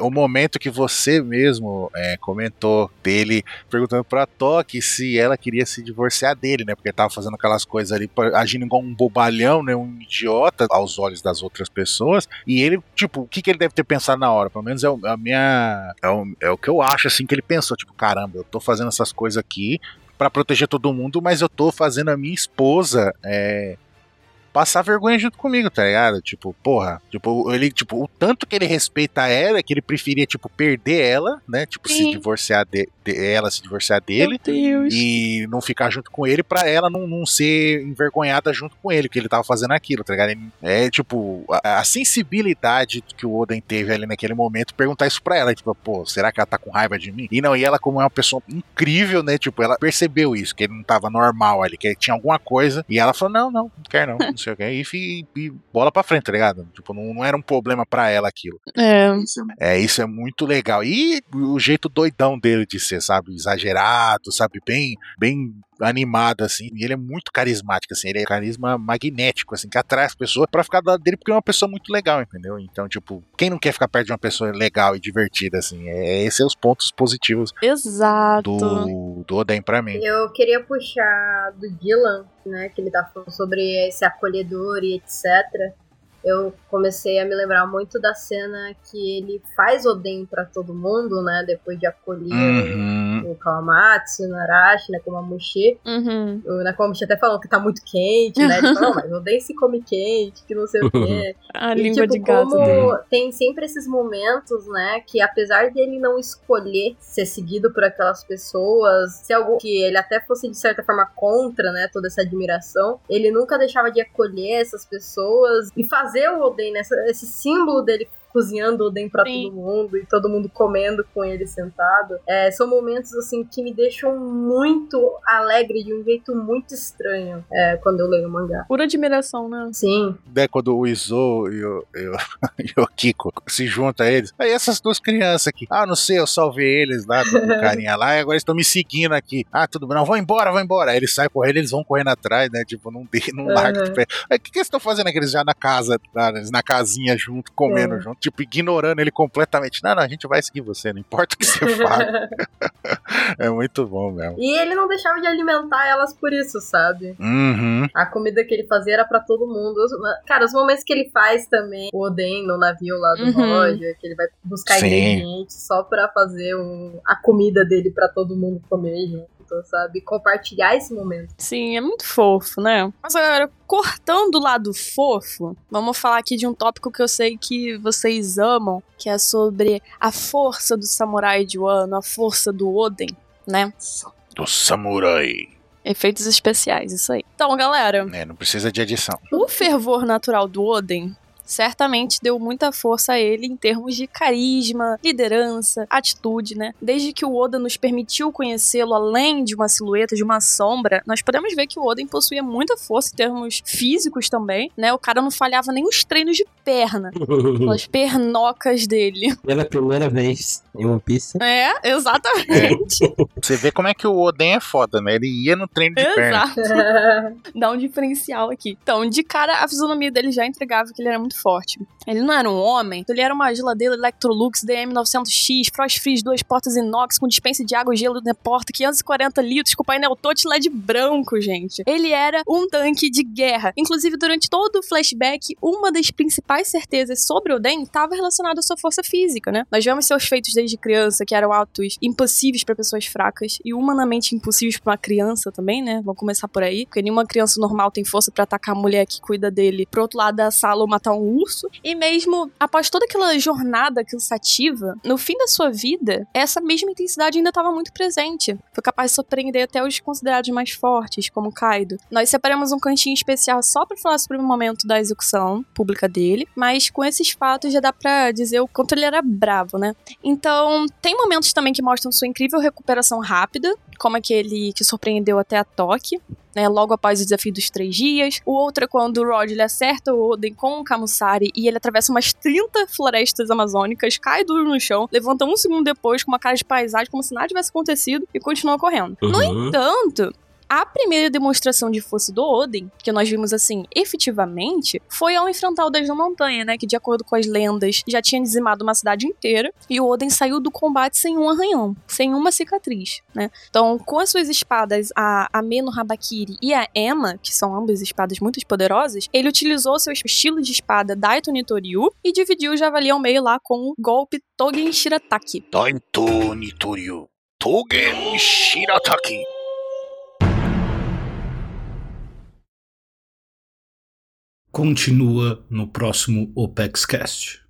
o momento que você mesmo é, comentou dele perguntando pra Toque se ela queria se divorciar dele, né? Porque ele tava fazendo aquelas coisas ali, agindo igual um bobalhão, né? Um idiota aos olhos das outras pessoas. E ele, tipo, o que, que ele deve ter pensado na hora? Pelo menos é, o- a minha. É o, é o que eu acho, assim, que ele pensou. Tipo, caramba, eu tô fazendo essas coisas aqui pra proteger todo mundo, mas eu tô fazendo a minha esposa. É, passar vergonha junto comigo, tá ligado? Tipo, porra, tipo, ele, tipo, o tanto que ele respeita ela, é que ele preferia, tipo, perder ela, né? Tipo, se Sim. divorciar de, de- ela, se divorciar dele. E não ficar junto com ele pra ela não, não ser envergonhada junto com ele, que ele tava fazendo aquilo, tá ligado? É tipo, a, a sensibilidade que o Oden teve ali naquele momento, perguntar isso pra ela, tipo, pô, será que ela tá com raiva de mim? E não, e ela, como é uma pessoa incrível, né? Tipo, ela percebeu isso, que ele não tava normal ali, que ele tinha alguma coisa, e ela falou: não, não, não quero não, não sei o que. E, fi- e bola pra frente, tá ligado? Tipo, não, não era um problema pra ela aquilo. É. É, isso é muito legal. E o jeito doidão dele de ser, sabe? Exagerado, sabe? Bem, bem animado, assim. E ele é muito carismático, assim. Ele é carisma magnético, assim, que atrai as pessoas pra ficar do lado dele, porque é uma pessoa muito legal, entendeu? Então, tipo, quem não quer ficar perto de uma pessoa legal e divertida, assim? É, esses são os pontos positivos Exato. do, do Oden pra mim. Eu queria puxar do Dylan, né, que ele tá falando sobre esse acolhedor e etc. Eu comecei a me lembrar muito da cena que ele faz Oden pra todo mundo, né, depois de acolher Uhum. o Kawamatsu, o Narashi, né, como a Mushi. Uhum. O Nakomichi até falou que tá muito quente, né, ele falou, "Não, mas Oden se come quente, que não sei o quê. A E, língua tipo, de gato como dele. tem sempre esses momentos, né, que apesar dele não escolher ser seguido por aquelas pessoas, se algo que ele até fosse de certa forma contra, né, toda essa admiração, ele nunca deixava de acolher essas pessoas e fazer o Oden, né, esse símbolo dele cozinhando Oden pra Sim. todo mundo e todo mundo comendo com ele sentado. É, são momentos assim que me deixam muito alegre de um jeito muito estranho é, quando eu leio o mangá. Pura admiração, né? Sim, né, quando o Izo e o, e o, e o Kiko se juntam a eles. Aí essas duas crianças aqui. Ah, não sei, eu salvei eles lá do, carinha lá e agora eles estão me seguindo aqui. Ah, tudo bem, não, vão embora, vão embora. Aí eles saem correndo, eles vão correndo atrás, né? Tipo, não, de- não Uhum. larga de pé. O que, que eles estão fazendo aqueles já na casa, eles na casinha junto, comendo É. junto, tipo, ignorando ele completamente. Não, não, a gente vai seguir você, não importa o que você fala. é muito bom mesmo. E ele não deixava de alimentar elas por isso, sabe? Uhum. A comida que ele fazia era pra todo mundo. Os- Cara, os momentos que ele faz também, o Oden no navio lá do Uhum. Roger, que ele vai buscar Sim. ingredientes só pra fazer um- a comida dele pra todo mundo comer junto, sabe? Compartilhar esse momento. Sim, é muito fofo, né? Mas agora, cortando o lado fofo, vamos falar aqui de um tópico que eu sei que vocês amam, que é sobre a força do samurai de Wano, a força do Oden, né? Do samurai. Efeitos especiais, isso aí. Então, galera, É, não precisa de edição. o fervor natural do Oden certamente deu muita força a ele em termos de carisma, liderança, atitude, né? Desde que o Oda nos permitiu conhecê-lo além de uma silhueta, de uma sombra, nós podemos ver que o Oden possuía muita força em termos físicos também, né? O cara não falhava nem os treinos de perna, as pernocas dele. Pela primeira vez em One Piece. É, exatamente. Você vê como é que o Oden é foda, né? Ele ia no treino de perna. Exato. Dá um diferencial aqui. Então, de cara, a fisionomia dele já entregava que ele era muito forte. Ele não era um homem, ele era uma geladeira Electrolux DM900X, Frost Freeze, duas portas inox com dispensa de água e gelo na porta, 540 litros, com painel touch LED branco, gente. Ele era um tanque de guerra. Inclusive, durante todo o flashback, uma das principais certezas sobre Oden estava relacionada à sua força física, né? Nós vemos seus feitos desde criança, que eram atos impossíveis para pessoas fracas e humanamente impossíveis para uma criança também, né? Vamos começar por aí, porque nenhuma criança normal tem força para atacar a mulher que cuida dele pro outro lado da sala ou matar um urso. E mesmo após toda aquela jornada cansativa, no fim da sua vida, essa mesma intensidade ainda estava muito presente. Foi capaz de surpreender até os considerados mais fortes, como Kaido. Nós separamos um cantinho especial só para falar sobre o momento da execução pública dele, mas com esses fatos já dá pra dizer o quanto ele era bravo, né? Então, tem momentos também que mostram sua incrível recuperação rápida, como aquele que surpreendeu até a Toque, né, logo após o desafio dos três dias. O outro é quando o Rod ele acerta o Oden com o Kamusari e ele atravessa umas 30 florestas amazônicas, cai duro no chão, levanta um segundo depois com uma cara de paisagem como se nada tivesse acontecido e continua correndo. Uhum. No entanto, a primeira demonstração de força do Odin, que nós vimos assim, efetivamente, foi ao enfrentar o Deus da Montanha, né? Que de acordo com as lendas já tinha dizimado uma cidade inteira. E o Odin saiu do combate sem um arranhão, sem uma cicatriz, né? Então, com as suas espadas, a Ameno Habakiri e a Emma, que são ambas espadas muito poderosas, ele utilizou seu estilo de espada Daito Nitoryu e dividiu o javali ao meio lá com o golpe Togen Shirataki. Daito Nitoryu. Togen Shirataki. Continua no próximo OpexCast.